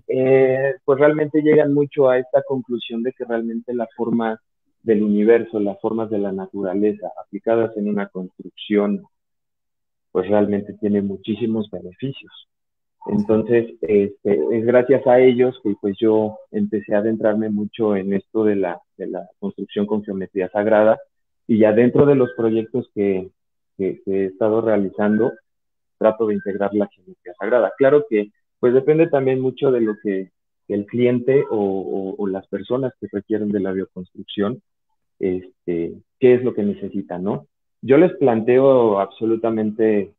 eh, pues realmente llegan mucho a esta conclusión de que realmente la forma del universo, las formas de la naturaleza aplicadas en una construcción, pues realmente tiene muchísimos beneficios. Entonces, este, es gracias a ellos que pues yo empecé a adentrarme mucho en esto de la, de la construcción con geometría sagrada y ya dentro de los proyectos que, que, he estado realizando, trato de integrar la geometría sagrada. Claro que pues depende también mucho de lo que, el cliente o, o, las personas que requieren de la bioconstrucción, este, qué es lo que necesitan, ¿no? Yo les planteo absolutamente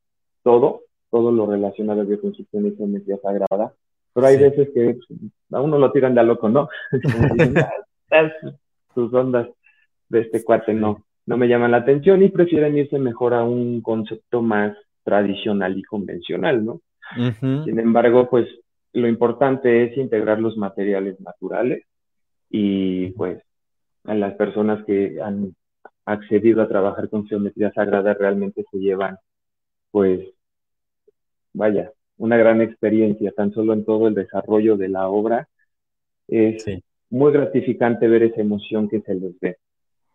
todo, todo lo relacionado a bioconstrucción y geometría sagrada, pero hay veces que pues, a uno lo tiran de a loco, ¿no? [laughs] Ah, sus ondas de este cuate no, no me llaman la atención y prefieren irse mejor a un concepto más tradicional y convencional, ¿no? Sin embargo, pues lo importante es integrar los materiales naturales y pues a las personas que han accedido a trabajar con geometría sagrada realmente se llevan pues vaya, una gran experiencia, tan solo en todo el desarrollo de la obra. Es muy gratificante ver esa emoción que se les ve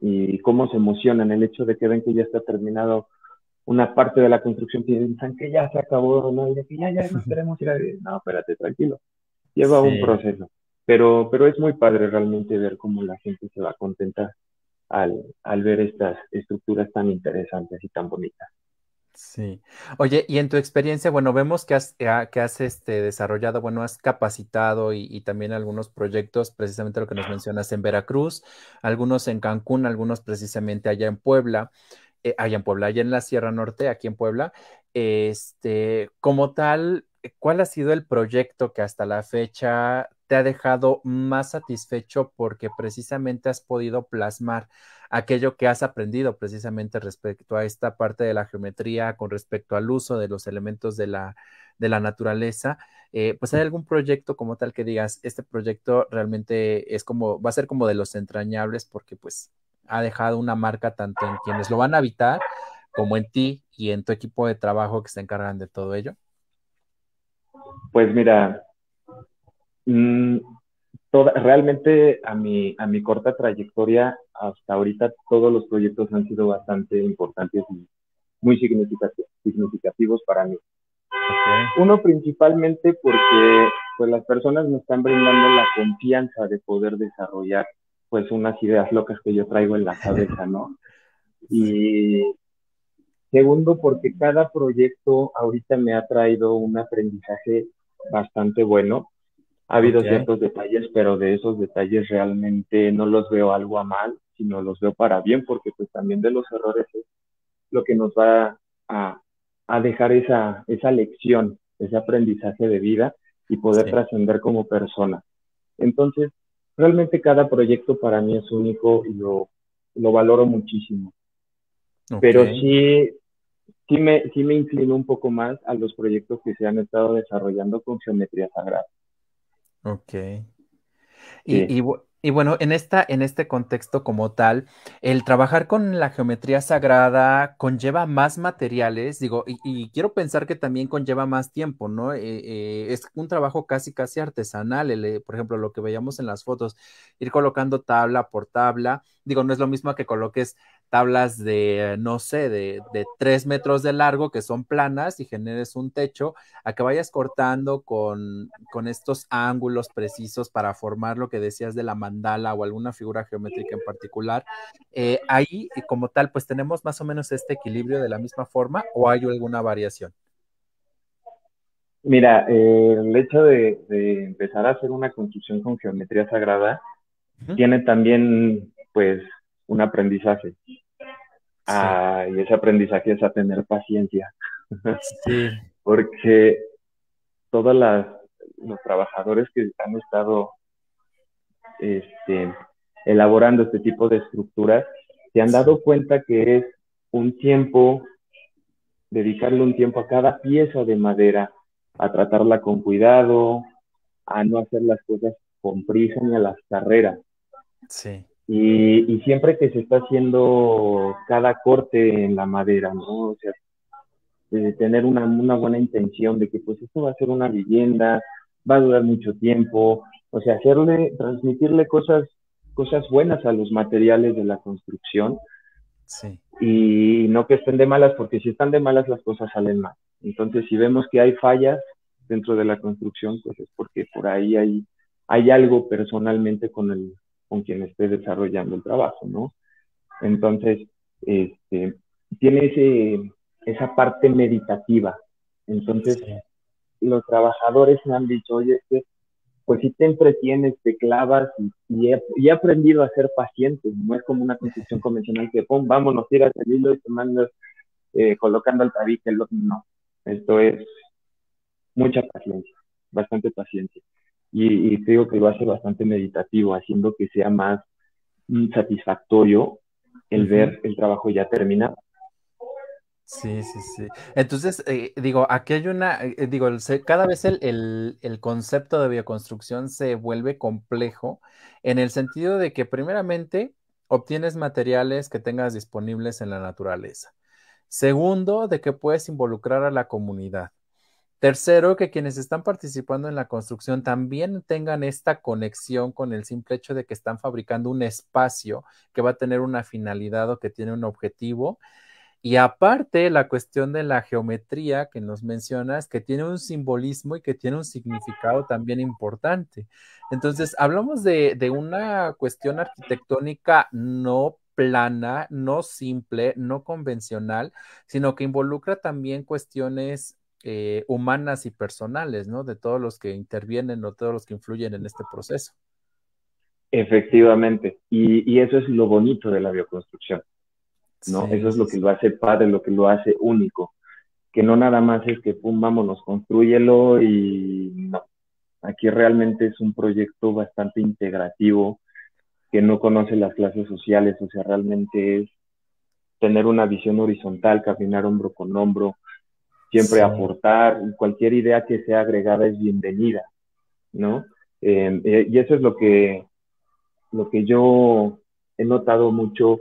y cómo se emocionan el hecho de que ven que ya está terminado una parte de la construcción, piensan que ya se acabó, ¿no? Y que ya, ya no queremos ir a No, espérate, tranquilo. Lleva un proceso. Pero, pero es muy padre realmente ver cómo la gente se va a contentar al, al ver estas estructuras tan interesantes y tan bonitas. Sí. Oye, y en tu experiencia, bueno, vemos que has, eh, que has este, desarrollado, bueno, has capacitado y, también algunos proyectos, precisamente lo que nos mencionas en Veracruz, algunos en Cancún, algunos precisamente allá en Puebla, eh, allá en Puebla, allá en la Sierra Norte, aquí en Puebla. Este, como tal, ¿cuál ha sido el proyecto que hasta la fecha te ha dejado más satisfecho porque precisamente has podido plasmar aquello que has aprendido precisamente respecto a esta parte de la geometría, con respecto al uso de los elementos de la, de la naturaleza. Eh, pues hay algún proyecto como tal que digas, este proyecto realmente es como, va a ser como de los entrañables porque pues ha dejado una marca tanto en quienes lo van a habitar como en ti y en tu equipo de trabajo que se encargan de todo ello? Pues mira, mm, toda, realmente a mi, a mi corta trayectoria hasta ahorita todos los proyectos han sido bastante importantes y muy significativos para mí. Uno principalmente porque pues las personas me están brindando la confianza de poder desarrollar pues unas ideas locas que yo traigo en la [laughs] cabeza, ¿no? Y segundo porque cada proyecto ahorita me ha traído un aprendizaje bastante bueno. Ha habido ciertos detalles, pero de esos detalles realmente no los veo algo a mal, sino los veo para bien, porque pues también de los errores es lo que nos va a, a dejar esa, esa lección, ese aprendizaje de vida y poder trascender como persona. Entonces, realmente cada proyecto para mí es único y lo, lo valoro muchísimo. Pero sí, sí me, sí me inclino un poco más a los proyectos que se han estado desarrollando con geometría sagrada. Ok. Y, y, bueno, en, esta, en este contexto como tal, el trabajar con la geometría sagrada conlleva más materiales, digo, y, quiero pensar que también conlleva más tiempo, ¿no? Eh, eh, es un trabajo casi, casi artesanal, eh, por ejemplo, lo que veíamos en las fotos, ir colocando tabla por tabla, digo, no es lo mismo que coloques tablas de, no sé, de, de tres metros de largo que son planas y generes un techo, a que vayas cortando con, con estos ángulos precisos para formar lo que decías de la mandala o alguna figura geométrica en particular. Eh, ahí, como tal, pues tenemos más o menos este equilibrio de la misma forma o hay alguna variación. Mira, eh, el hecho de, de, empezar a hacer una construcción con geometría sagrada tiene también, pues, un aprendizaje. Ah, y ese aprendizaje es a tener paciencia. Sí. [laughs] Porque todos los trabajadores que han estado este, elaborando este tipo de estructuras se han dado cuenta que es un tiempo, dedicarle un tiempo a cada pieza de madera, a tratarla con cuidado, a no hacer las cosas con prisa ni a las carreras. Sí. Y, siempre que se está haciendo cada corte en la madera, ¿no? O sea, de tener una, una buena intención de que pues esto va a ser una vivienda, va a durar mucho tiempo, o sea, hacerle, transmitirle cosas, cosas buenas a los materiales de la construcción. Sí. Y no que estén de malas, porque si están de malas las cosas salen mal. Entonces, si vemos que hay fallas dentro de la construcción, pues es porque por ahí hay, hay algo personalmente con el, con quien esté desarrollando el trabajo, ¿no? Entonces, este, tiene ese, esa parte meditativa. Entonces, los trabajadores me han dicho, oye, que, pues si te entretienes, te clavas y, he, aprendido a ser paciente. No es como una construcción convencional que, pum, vámonos, tiras el hilo y te mandas eh, colocando el tabique. No, esto es mucha paciencia, bastante paciencia y, creo que lo hace bastante meditativo, haciendo que sea más mm, satisfactorio el ver el trabajo ya terminado. Sí, sí, sí. Entonces, eh, digo, aquí hay una, eh, digo, cada vez el, el, concepto de bioconstrucción se vuelve complejo en el sentido de que primeramente obtienes materiales que tengas disponibles en la naturaleza. Segundo, de que puedes involucrar a la comunidad. Tercero, que quienes están participando en la construcción también tengan esta conexión con el simple hecho de que están fabricando un espacio que va a tener una finalidad o que tiene un objetivo. Y aparte, la cuestión de la geometría que nos mencionas, que tiene un simbolismo y que tiene un significado también importante. Entonces, hablamos de, una cuestión arquitectónica no plana, no simple, no convencional, sino que involucra también cuestiones eh, humanas y personales, ¿no? De todos los que intervienen o todos los que influyen en este proceso. Efectivamente, y, eso es lo bonito de la bioconstrucción, ¿no? eso es lo que lo hace padre, lo que lo hace único, que no nada más es que, pum, vámonos, construyelo y no. Aquí realmente es un proyecto bastante integrativo, que no conoce las clases sociales, o sea, realmente es tener una visión horizontal, caminar hombro con hombro, siempre aportar, cualquier idea que sea agregada es bienvenida, ¿no? Em, eh, y eso es lo que, lo que yo he notado mucho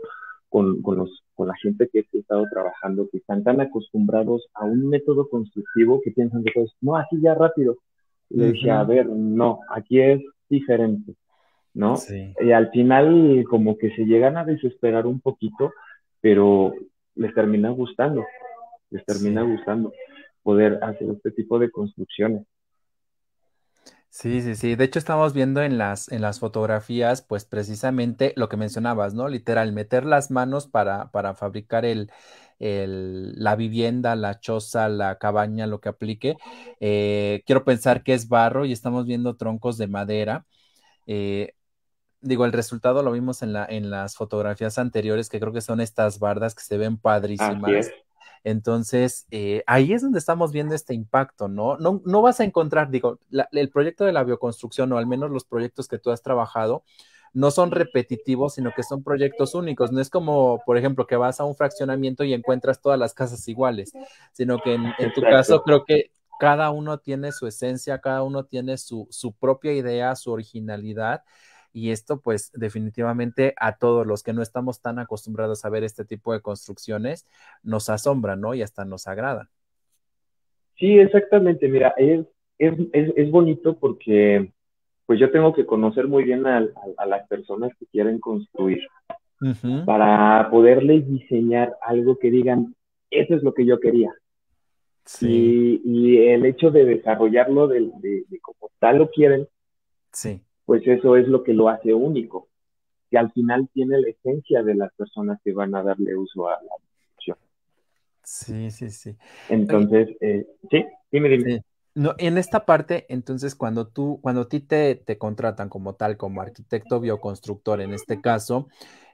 con, con, los, con la gente que he estado trabajando, que están tan acostumbrados a un método constructivo que piensan que pues, no, así ya rápido. Y le dije, a ver, no, aquí es diferente, ¿no? Y al final como que se llegan a desesperar un poquito, pero les termina gustando, les termina gustando poder hacer este tipo de construcciones. Sí, sí, sí. De hecho, estamos viendo en las, en las fotografías, pues precisamente lo que mencionabas, ¿no? Literal, meter las manos para, para fabricar el, la vivienda, la choza, la cabaña, lo que aplique. Eh, quiero pensar que es barro y estamos viendo troncos de madera. Eh, digo, el resultado lo vimos en, la, en las fotografías anteriores, que creo que son estas bardas que se ven padrísimas. Entonces, eh, ahí es donde estamos viendo este impacto, ¿no? No, no vas a encontrar, digo, el proyecto de la bioconstrucción, o al menos los proyectos que tú has trabajado, no son repetitivos, sino que son proyectos únicos. No es como, por ejemplo, que vas a un fraccionamiento y encuentras todas las casas iguales, sino que en, tu caso creo que cada uno tiene su esencia, cada uno tiene su, su propia idea, su originalidad y esto, pues, definitivamente a todos los que no estamos tan acostumbrados a ver este tipo de construcciones, nos asombra, ¿no? Y hasta nos agrada. Sí, exactamente. Mira, es, es, es, bonito porque, pues, yo tengo que conocer muy bien a, las personas que quieren construir para poderles diseñar algo que digan, eso es lo que yo quería. Sí. Y, el hecho de desarrollarlo de, de, de como tal lo quieren, sí pues eso es lo que lo hace único, que al final tiene la esencia de las personas que van a darle uso a la construcción. Sí, sí, sí. Entonces, eh, sí, dime, dime. No, en esta parte, entonces, cuando tú, cuando a ti te, te contratan como tal, como arquitecto bioconstructor en este caso,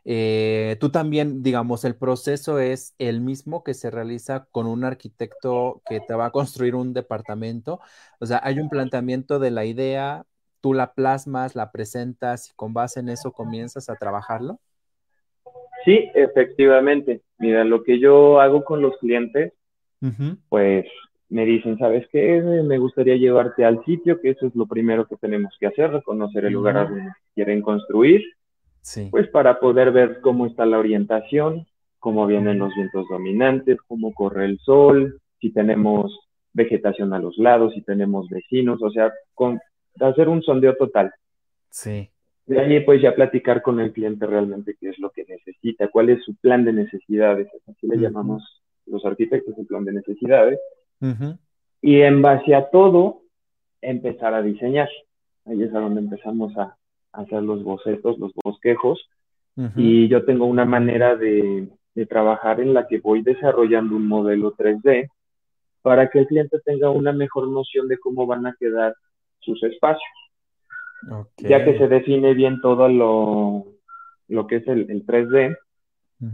eh, tú también, digamos, el proceso es el mismo que se realiza con un arquitecto que te va a construir un departamento. O sea, hay un planteamiento de la idea, tú la plasmas, la presentas y con base en eso comienzas a trabajarlo? Sí, efectivamente. Mira, lo que yo hago con los clientes, pues me dicen, ¿sabes qué? Me gustaría llevarte al sitio, que eso es lo primero que tenemos que hacer, reconocer el lugar donde quieren construir, sí. pues para poder ver cómo está la orientación, cómo vienen los vientos dominantes, cómo corre el sol, si tenemos vegetación a los lados, si tenemos vecinos, o sea, con hacer un sondeo total. Sí. De allí pues ya platicar con el cliente realmente qué es lo que necesita, cuál es su plan de necesidades, así le llamamos los arquitectos el plan de necesidades. Y en base a todo, empezar a diseñar. Ahí es a donde empezamos a, hacer los bocetos, los bosquejos. Y yo tengo una manera de, de trabajar en la que voy desarrollando un modelo 3D para que el cliente tenga una mejor noción de cómo van a quedar sus espacios. Ya que se define bien todo lo, lo que es el, 3D,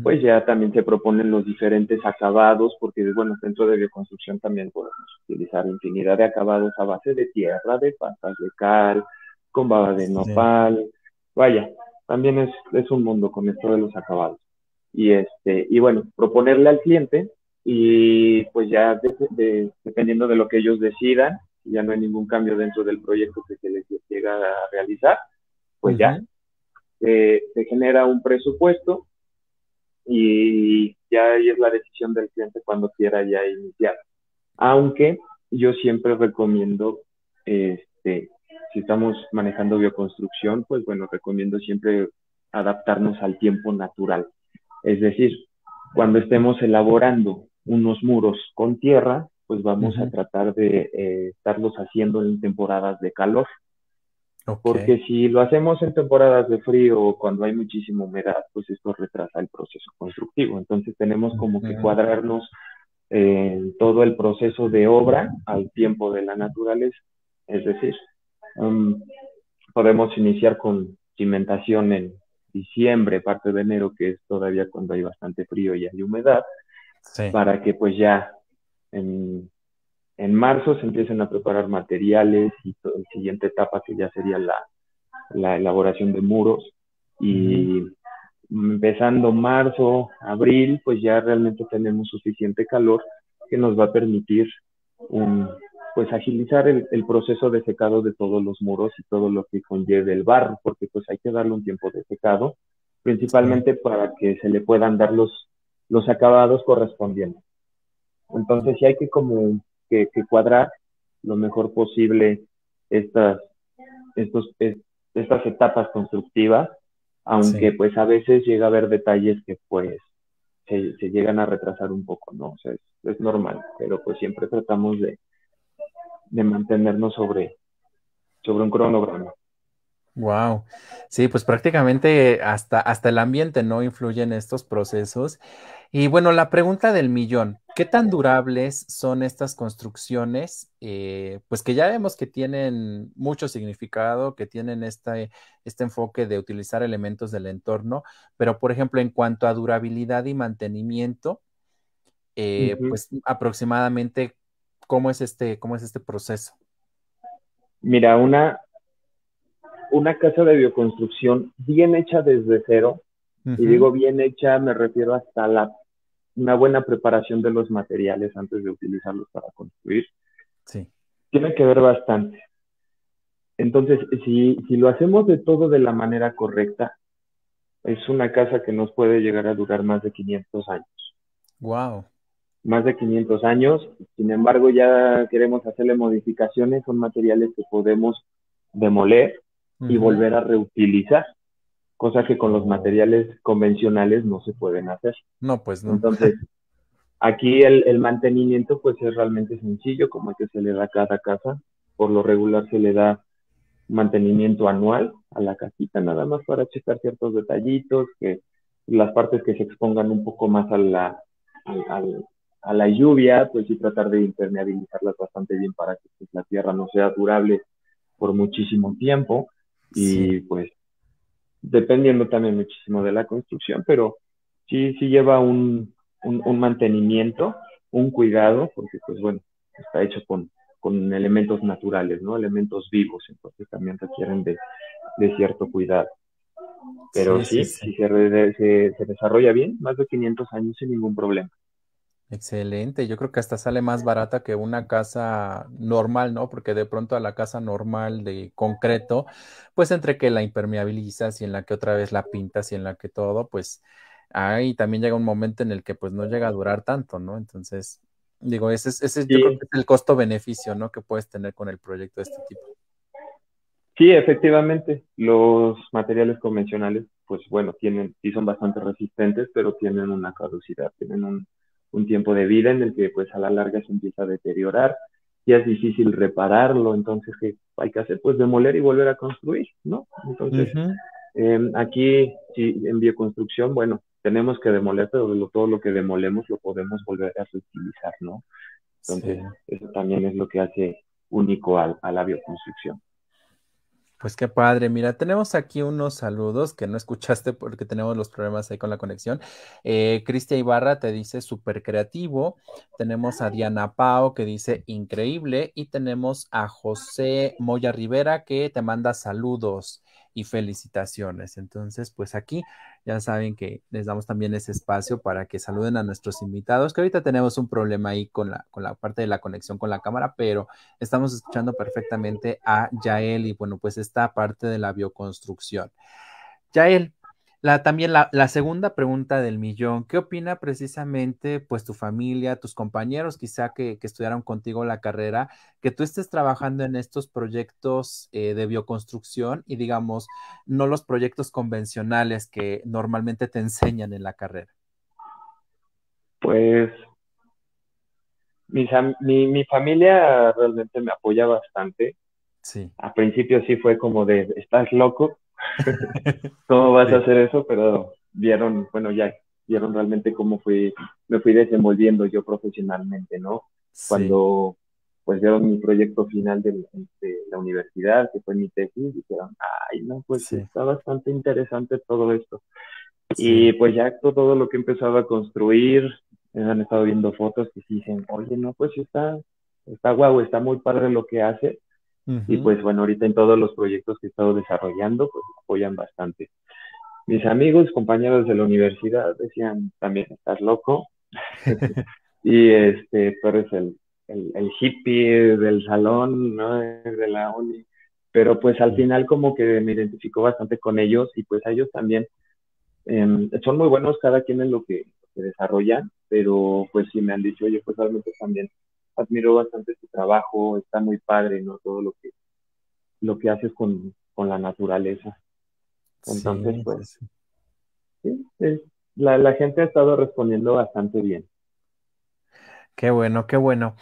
pues ya también se proponen los diferentes acabados, porque bueno, dentro de bioconstrucción también podemos utilizar infinidad de acabados a base de tierra, de pastas de cal, con baba de nopal, vaya, también es, es un mundo con esto de los acabados. Y este, y bueno, proponerle al cliente y pues ya dependiendo de lo que ellos decidan, ya no hay ningún cambio dentro del proyecto que se les llega a realizar, pues ya eh, se genera un presupuesto y ya ahí es la decisión del cliente cuando quiera ya iniciar. Aunque yo siempre recomiendo, este, si estamos manejando bioconstrucción, pues bueno, recomiendo siempre adaptarnos al tiempo natural. Es decir, cuando estemos elaborando unos muros con tierra, pues vamos a tratar de eh, estarlos haciendo en temporadas de calor. Porque si lo hacemos en temporadas de frío o cuando hay muchísima humedad, pues esto retrasa el proceso constructivo. Entonces tenemos como que cuadrarnos en todo el proceso de obra al tiempo de la naturaleza. Es decir, um, podemos iniciar con cimentación en diciembre, parte de enero, que es todavía cuando hay bastante frío y hay humedad, para que pues ya en, en marzo se empiezan a preparar materiales y la siguiente etapa que ya sería la, la elaboración de muros. Y empezando marzo, abril, pues ya realmente tenemos suficiente calor que nos va a permitir pues agilizar el, proceso de secado de todos los muros y todo lo que conlleve el barro, porque pues hay que darle un tiempo de secado, principalmente para que se le puedan dar los, los acabados correspondientes. Entonces sí hay que como que, cuadrar lo mejor posible estas, estos, estas etapas constructivas, aunque pues a veces llega a haber detalles que pues se, llegan a retrasar un poco, ¿no? O sea, es, es normal, pero pues siempre tratamos de, de mantenernos sobre, sobre un cronograma. Wow. Sí, pues prácticamente hasta, hasta el ambiente no influye en estos procesos. Y bueno, la pregunta del millón, ¿qué tan durables son estas construcciones? Eh, pues que ya vemos que tienen mucho significado, que tienen este, este enfoque de utilizar elementos del entorno, pero por ejemplo, en cuanto a durabilidad y mantenimiento, eh, pues aproximadamente, ¿cómo es este, cómo es este proceso? Mira, una, una casa de bioconstrucción bien hecha desde cero, y digo bien hecha, me refiero hasta la, una buena preparación de los materiales antes de utilizarlos para construir. Sí. Tiene que ver bastante. Entonces, si, si lo hacemos de todo de la manera correcta, es una casa que nos puede llegar a durar más de 500 años. Wow. Más de 500 años. Sin embargo, ya queremos hacerle modificaciones. Son materiales que podemos demoler y volver a reutilizar, cosa que con los materiales convencionales no se pueden hacer. No, pues no. Entonces, [laughs] aquí el, mantenimiento pues es realmente sencillo, como que se le da a cada casa. Por lo regular se le da mantenimiento anual a la casita, nada más para checar ciertos detallitos, que las partes que se expongan un poco más a la, a, la lluvia, pues sí tratar de impermeabilizarlas bastante bien para que pues, la tierra no sea durable por muchísimo tiempo. Y pues dependiendo también muchísimo de la construcción, pero sí, sí lleva un, un, mantenimiento, un cuidado, porque pues bueno, está hecho con, con elementos naturales, ¿no? Elementos vivos, entonces también requieren de, de cierto cuidado. Pero sí, sí, se, se, se, desarrolla bien, más de 500 años sin ningún problema. Excelente, yo creo que hasta sale más barata que una casa normal, ¿no? Porque de pronto a la casa normal de concreto, pues entre que la impermeabilizas y en la que otra vez la pintas y en la que todo, pues ahí también llega un momento en el que pues no llega a durar tanto, ¿no? Entonces, digo, ese, ese yo creo que es el costo-beneficio, ¿no? Que puedes tener con el proyecto de este tipo. Sí, efectivamente, los materiales convencionales, pues bueno, tienen, sí son bastante resistentes, pero tienen una caducidad, tienen un un tiempo de vida en el que pues a la larga se empieza a deteriorar, y es difícil repararlo, entonces ¿qué hay que hacer? Pues demoler y volver a construir, ¿no? Entonces, em, aquí sí, en bioconstrucción, bueno, tenemos que demoler, pero todo lo que demolemos lo podemos volver a reutilizar, ¿no? Entonces, eso también es lo que hace único a la bioconstrucción. Pues qué padre. Mira, tenemos aquí unos saludos que no escuchaste porque tenemos los problemas ahí con la conexión. Eh, Cristian Ibarra te dice súper creativo. Tenemos a Diana Pao que dice increíble. Y tenemos a José Moya Rivera que te manda saludos y felicitaciones. Entonces, pues aquí ya saben que les damos también ese espacio para que saluden a nuestros invitados, que ahorita tenemos un problema ahí con la, con la parte de la conexión con la cámara, pero estamos escuchando perfectamente a Yael y bueno, pues esta parte de la bioconstrucción. Yael, la, también la, segunda pregunta del millón, ¿qué opina precisamente pues tu familia, tus compañeros quizá que, estudiaron contigo la carrera, que tú estés trabajando en estos proyectos eh, de bioconstrucción y digamos, no los proyectos convencionales que normalmente te enseñan en la carrera? Pues mi, mi familia realmente me apoya bastante. Sí. A principio sí fue como de, estás loco, [laughs] ¿Cómo vas a hacer eso? Pero vieron, bueno, ya vieron realmente cómo fui, me fui desenvolviendo yo profesionalmente, ¿no? Cuando pues vieron mi proyecto final de, la universidad, que fue mi tesis, dijeron, ay, no, pues está bastante interesante todo esto. Y pues ya todo, lo que he empezado a construir, han estado viendo fotos que dicen, oye, no, pues está, está guau, está muy padre lo que hace. Y pues bueno, ahorita en todos los proyectos que he estado desarrollando, pues apoyan bastante. mis amigos, compañeros de la universidad decían también, estás loco. [laughs] y este, tú eres el, el, hippie del salón, ¿no? De la uni. Pero pues al final como que me identifico bastante con ellos y pues ellos también em, son muy buenos cada quien en lo que, desarrollan, pero pues sí me han dicho, oye, pues realmente también admiro bastante tu trabajo, está muy padre, ¿no? Todo lo que, lo que haces con, con la naturaleza. Entonces, pues, sí, la, la gente ha estado respondiendo bastante bien. Qué bueno, qué bueno.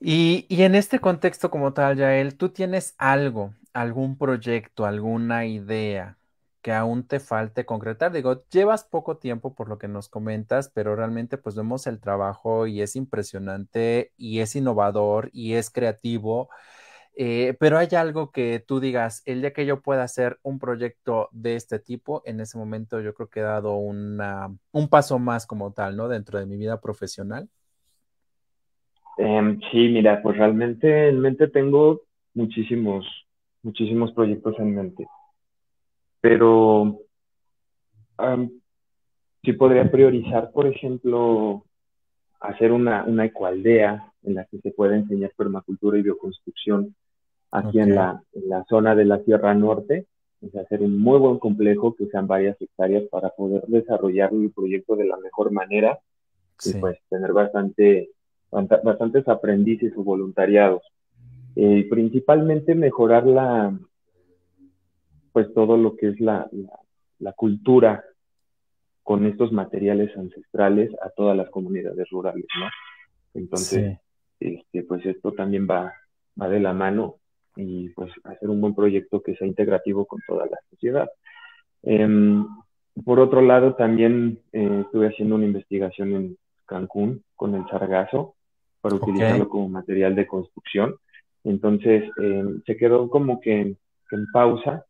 Y, y, en este contexto como tal, Yael, ¿tú tienes algo, algún proyecto, alguna idea que aún te falte concretar? Digo, llevas poco tiempo por lo que nos comentas, pero realmente pues vemos el trabajo y es impresionante y es innovador y es creativo eh, pero hay algo que tú digas, el día que yo pueda hacer un proyecto de este tipo, en ese momento yo creo que he dado una, un paso más como tal, ¿no? Dentro de mi vida profesional. Em, sí, mira, pues realmente en mente tengo muchísimos, muchísimos proyectos en mente. Pero sí podría priorizar, por ejemplo, hacer una, una ecoaldea en la que se pueda enseñar permacultura y bioconstrucción aquí en, la, en la zona de la Sierra Norte, es hacer un muy buen complejo que sean varias hectáreas para poder desarrollar el proyecto de la mejor manera y pues tener bastante, bastantes aprendices o voluntariados. Eh, principalmente mejorar la, pues todo lo que es la, la, cultura con estos materiales ancestrales a todas las comunidades rurales, ¿no? Entonces, este, pues esto también va, va de la mano y pues hacer un buen proyecto que sea integrativo con toda la sociedad. Em, por otro lado, también eh, estuve haciendo una investigación en Cancún con el sargazo para utilizarlo como material de construcción. Entonces, em, se quedó como que, en pausa,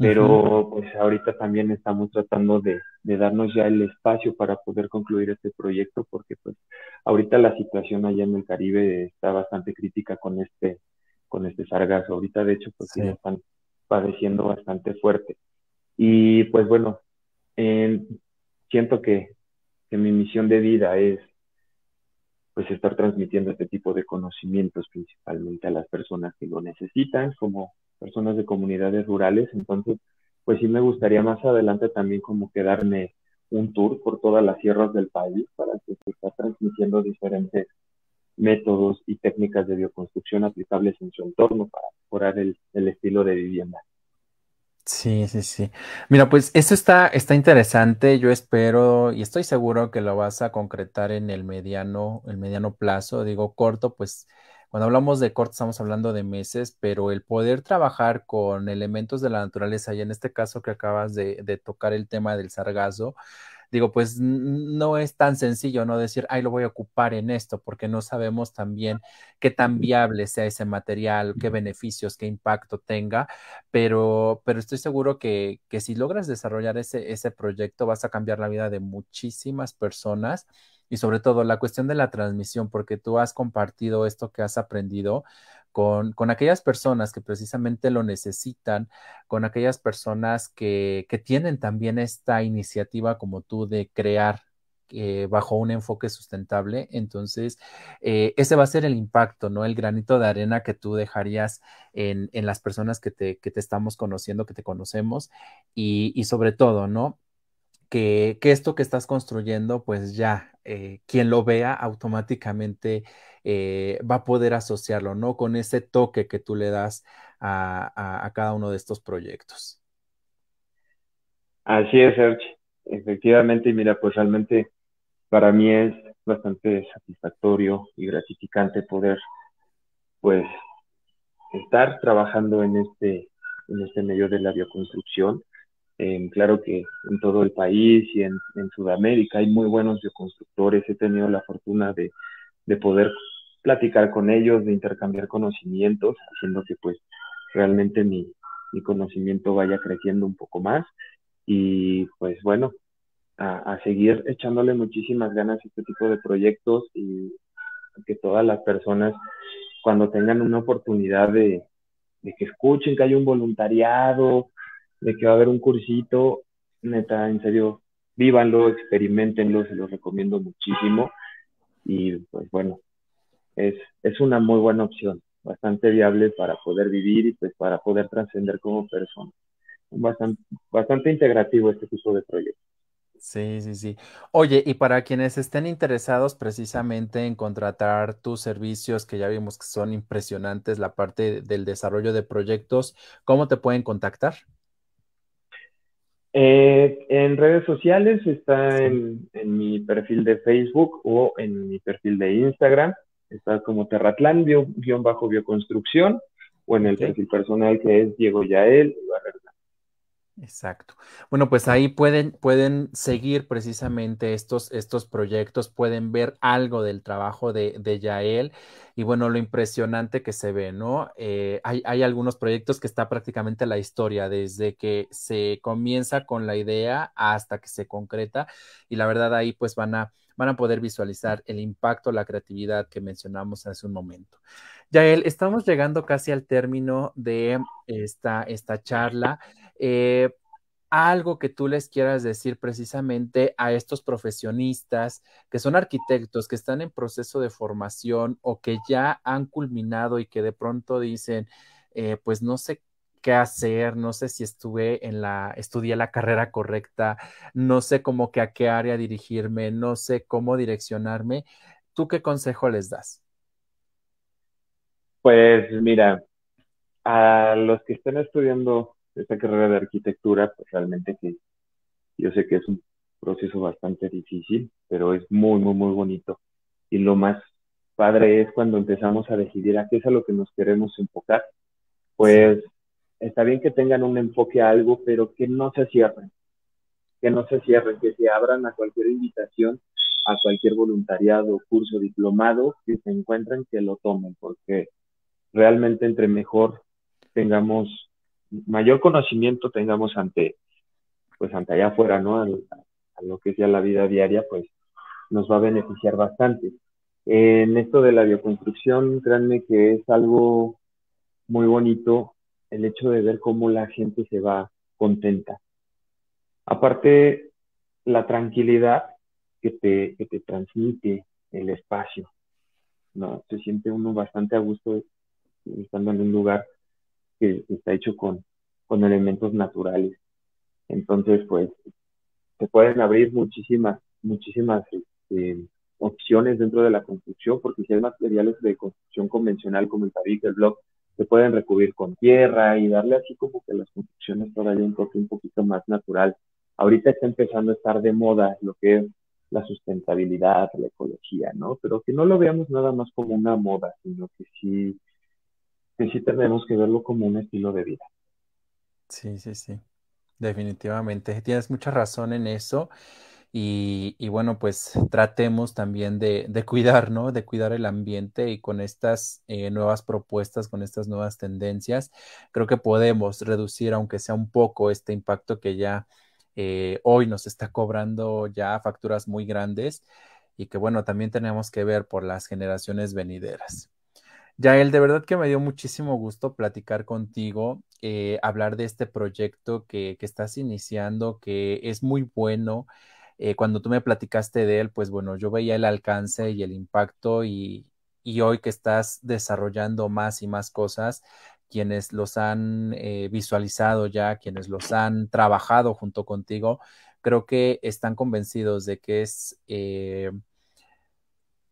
pero pues ahorita también estamos tratando de, de, darnos ya el espacio para poder concluir este proyecto, porque pues ahorita la situación allá en el Caribe está bastante crítica con este con este sargazo. Ahorita, de hecho, pues sí. están padeciendo bastante fuerte. Y pues bueno, siento que, que, mi misión de vida es pues estar transmitiendo este tipo de conocimientos principalmente a las personas que lo necesitan, como personas de comunidades rurales. Entonces, pues sí me gustaría más adelante también como quedarme un tour por todas las sierras del país para que se esté transmitiendo diferentes métodos y técnicas de bioconstrucción aplicables en su entorno para mejorar el, estilo de vivienda. Sí, sí, sí. Mira, pues eso está, está interesante. Yo espero y estoy seguro que lo vas a concretar en el mediano, el mediano plazo. Digo corto, pues cuando hablamos de corto estamos hablando de meses, pero el poder trabajar con elementos de la naturaleza, y en este caso que acabas de, de tocar el tema del sargazo, digo, pues no es tan sencillo no decir, ay, lo voy a ocupar en esto, porque no sabemos también qué tan viable sea ese material, qué beneficios, qué impacto tenga, pero, pero estoy seguro que, que si logras desarrollar ese, ese proyecto vas a cambiar la vida de muchísimas personas y sobre todo la cuestión de la transmisión, porque tú has compartido esto que has aprendido con, con aquellas personas que precisamente lo necesitan, con aquellas personas que, que tienen también esta iniciativa como tú de crear eh, bajo un enfoque sustentable. Entonces, eh, ese va a ser el impacto, ¿no? El granito de arena que tú dejarías en, en las personas que te, que te, estamos conociendo, que te conocemos y, y sobre todo, ¿no? Que, que, esto que estás construyendo, pues ya, eh, quien lo vea automáticamente eh, va a poder asociarlo, ¿no? Con ese toque que tú le das a, cada uno de estos proyectos. Así es, Serge. Efectivamente, mira, pues realmente para mí es bastante satisfactorio y gratificante poder, pues, estar trabajando en este, en este medio de la bioconstrucción. Claro que en todo el país y en, en, Sudamérica hay muy buenos bioconstructores. He tenido la fortuna de, de poder platicar con ellos, de intercambiar conocimientos, haciendo que pues realmente mi, mi conocimiento vaya creciendo un poco más. Y pues bueno, a, seguir echándole muchísimas ganas a este tipo de proyectos y que todas las personas cuando tengan una oportunidad de, de que escuchen que hay un voluntariado, de que va a haber un cursito, neta, en serio, vívanlo, experimentenlo, se los recomiendo muchísimo. Y pues bueno, es, es una muy buena opción, bastante viable para poder vivir y pues para poder trascender como persona. Bastante, bastante integrativo este tipo de proyecto. Sí, sí, sí. Oye, y para quienes estén interesados precisamente en contratar tus servicios, que ya vimos que son impresionantes, la parte del desarrollo de proyectos, ¿cómo te pueden contactar? Eh, en redes sociales está en, mi perfil de Facebook o en mi perfil de Instagram. Está como Terratlán, guion bajo bioconstrucción, o en el perfil personal que es Diego Yael Exacto. Bueno, pues ahí pueden, pueden seguir precisamente estos, estos proyectos, pueden ver algo del trabajo de, de Yael y bueno, lo impresionante que se ve, ¿no? Eh, hay, hay, algunos proyectos que está prácticamente la historia, desde que se comienza con la idea hasta que se concreta y la verdad ahí pues van a, van a poder visualizar el impacto, la creatividad que mencionamos hace un momento. Yael, estamos llegando casi al término de esta, esta charla. Eh, algo que tú les quieras decir precisamente a estos profesionistas que son arquitectos, que están en proceso de formación o que ya han culminado y que de pronto dicen, eh, pues no sé qué hacer, no sé si estuve en la, estudié la carrera correcta, no sé cómo que a qué área dirigirme, no sé cómo direccionarme. ¿Tú qué consejo les das? Pues mira, a los que estén estudiando esta carrera de arquitectura, pues realmente sí, yo sé que es un proceso bastante difícil, pero es muy, muy, muy bonito. Y lo más padre es cuando empezamos a decidir a qué es a lo que nos queremos enfocar. Pues está bien que tengan un enfoque a algo, pero que no se cierren, que no se cierren, que se abran a cualquier invitación, a cualquier voluntariado, curso, diplomado, que se encuentren, que lo tomen, porque realmente entre mejor tengamos mayor conocimiento tengamos ante, pues ante allá afuera, ¿no? A, lo que sea la vida diaria, pues nos va a beneficiar bastante. En esto de la bioconstrucción, créanme que es algo muy bonito el hecho de ver cómo la gente se va contenta. Aparte, la tranquilidad que te, que te transmite el espacio, ¿no? Se siente uno bastante a gusto estando en un lugar que está hecho con, con elementos naturales. Entonces, pues, se pueden abrir muchísimas, muchísimas este, opciones dentro de la construcción, porque si hay materiales de construcción convencional como el tabique, el block, se pueden recubrir con tierra y darle así como que las construcciones todavía un toque un poquito más natural. Ahorita está empezando a estar de moda lo que es la sustentabilidad, la ecología, ¿no? Pero que no lo veamos nada más como una moda, sino que sí que sí tenemos que verlo como un estilo de vida. Sí, sí, sí, definitivamente. Tienes mucha razón en eso. Y, bueno, pues tratemos también de, cuidar, ¿no? De cuidar el ambiente y con estas eh, nuevas propuestas, con estas nuevas tendencias, creo que podemos reducir, aunque sea un poco, este impacto que ya eh, hoy nos está cobrando ya facturas muy grandes y que bueno, también tenemos que ver por las generaciones venideras. Yael, de verdad que me dio muchísimo gusto platicar contigo, eh, hablar de este proyecto que, estás iniciando, que es muy bueno. Eh, cuando tú me platicaste de él, pues bueno, yo veía el alcance y el impacto y, hoy que estás desarrollando más y más cosas, quienes los han eh, visualizado ya, quienes los han trabajado junto contigo, creo que están convencidos de que es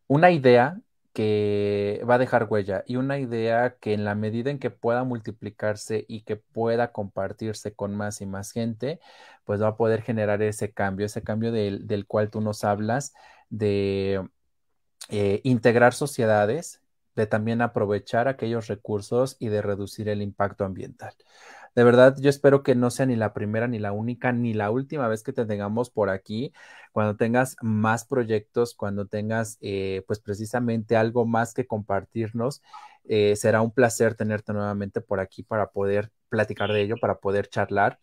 una idea que va a dejar huella y una idea que en la medida en que pueda multiplicarse y que pueda compartirse con más y más gente, pues va a poder generar ese cambio, ese cambio del, cual tú nos hablas, de eh, integrar sociedades, de también aprovechar aquellos recursos y de reducir el impacto ambiental. De verdad, yo espero que no sea ni la primera, ni la única, ni la última vez que te tengamos por aquí. Cuando tengas más proyectos, cuando tengas, eh, pues precisamente algo más que compartirnos, eh, será un placer tenerte nuevamente por aquí para poder platicar de ello, para poder charlar.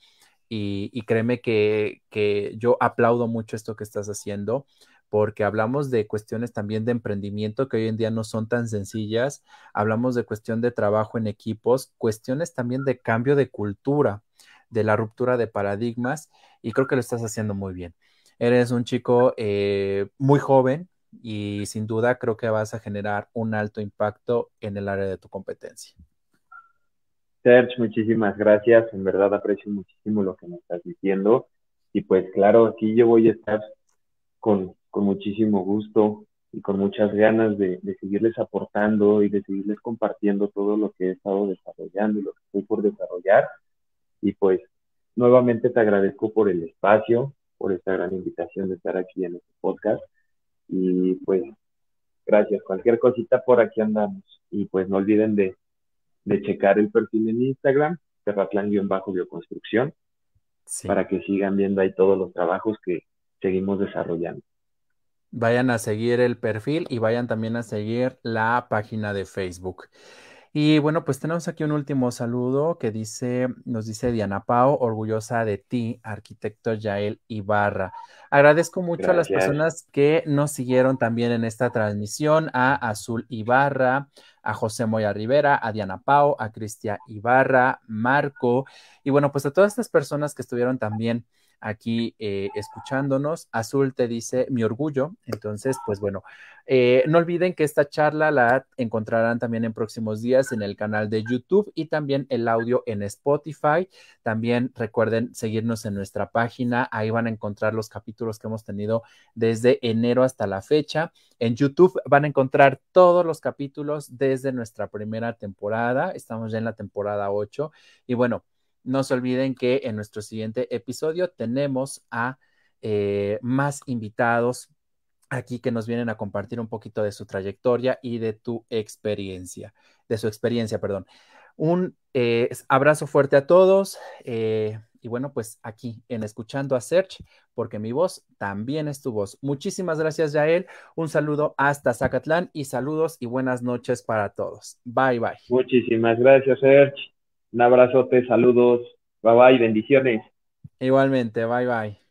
Y, créeme que, que yo aplaudo mucho esto que estás haciendo porque hablamos de cuestiones también de emprendimiento que hoy en día no son tan sencillas, hablamos de cuestión de trabajo en equipos, cuestiones también de cambio de cultura, de la ruptura de paradigmas y creo que lo estás haciendo muy bien. Eres un chico eh, muy joven y sin duda creo que vas a generar un alto impacto en el área de tu competencia. Serge, muchísimas gracias. En verdad aprecio muchísimo lo que me estás diciendo. Y pues claro, aquí yo voy a estar con, con muchísimo gusto y con muchas ganas de, de, seguirles aportando y de seguirles compartiendo todo lo que he estado desarrollando y lo que estoy por desarrollar. Y pues nuevamente te agradezco por el espacio, por esta gran invitación de estar aquí en este podcast. Y pues gracias. Cualquier cosita por aquí andamos. Y pues no olviden de, de checar el perfil en Instagram, terraplán-bioconstrucción, para que sigan viendo ahí todos los trabajos que seguimos desarrollando. Vayan a seguir el perfil y vayan también a seguir la página de Facebook. Y bueno, pues tenemos aquí un último saludo que dice, nos dice Diana Pao, orgullosa de ti, arquitecto Yael Ibarra. Agradezco mucho a las personas que nos siguieron también en esta transmisión, a Azul Ibarra, a José Moya Rivera, a Diana Pao, a Cristian Ibarra, Marco, y bueno, pues a todas estas personas que estuvieron también aquí eh, escuchándonos. Azul te dice mi orgullo. Entonces, pues bueno, eh, no olviden que esta charla la encontrarán también en próximos días en el canal de YouTube y también el audio en Spotify. También recuerden seguirnos en nuestra página. Ahí van a encontrar los capítulos que hemos tenido desde enero hasta la fecha. En YouTube van a encontrar todos los capítulos desde nuestra primera temporada. Estamos ya en la temporada 8. Y bueno, no se olviden que en nuestro siguiente episodio tenemos a eh, más invitados aquí que nos vienen a compartir un poquito de su trayectoria y de tu experiencia, de su experiencia, perdón. Un eh, abrazo fuerte a todos. Eh, y bueno, pues aquí en Escuchando a Search, porque mi voz también es tu voz. Muchísimas gracias, Yael. Un saludo hasta Zacatlán y saludos y buenas noches para todos. Bye, bye. Muchísimas gracias, Search. Un abrazote, saludos. Bye bye, bendiciones. Igualmente, bye bye.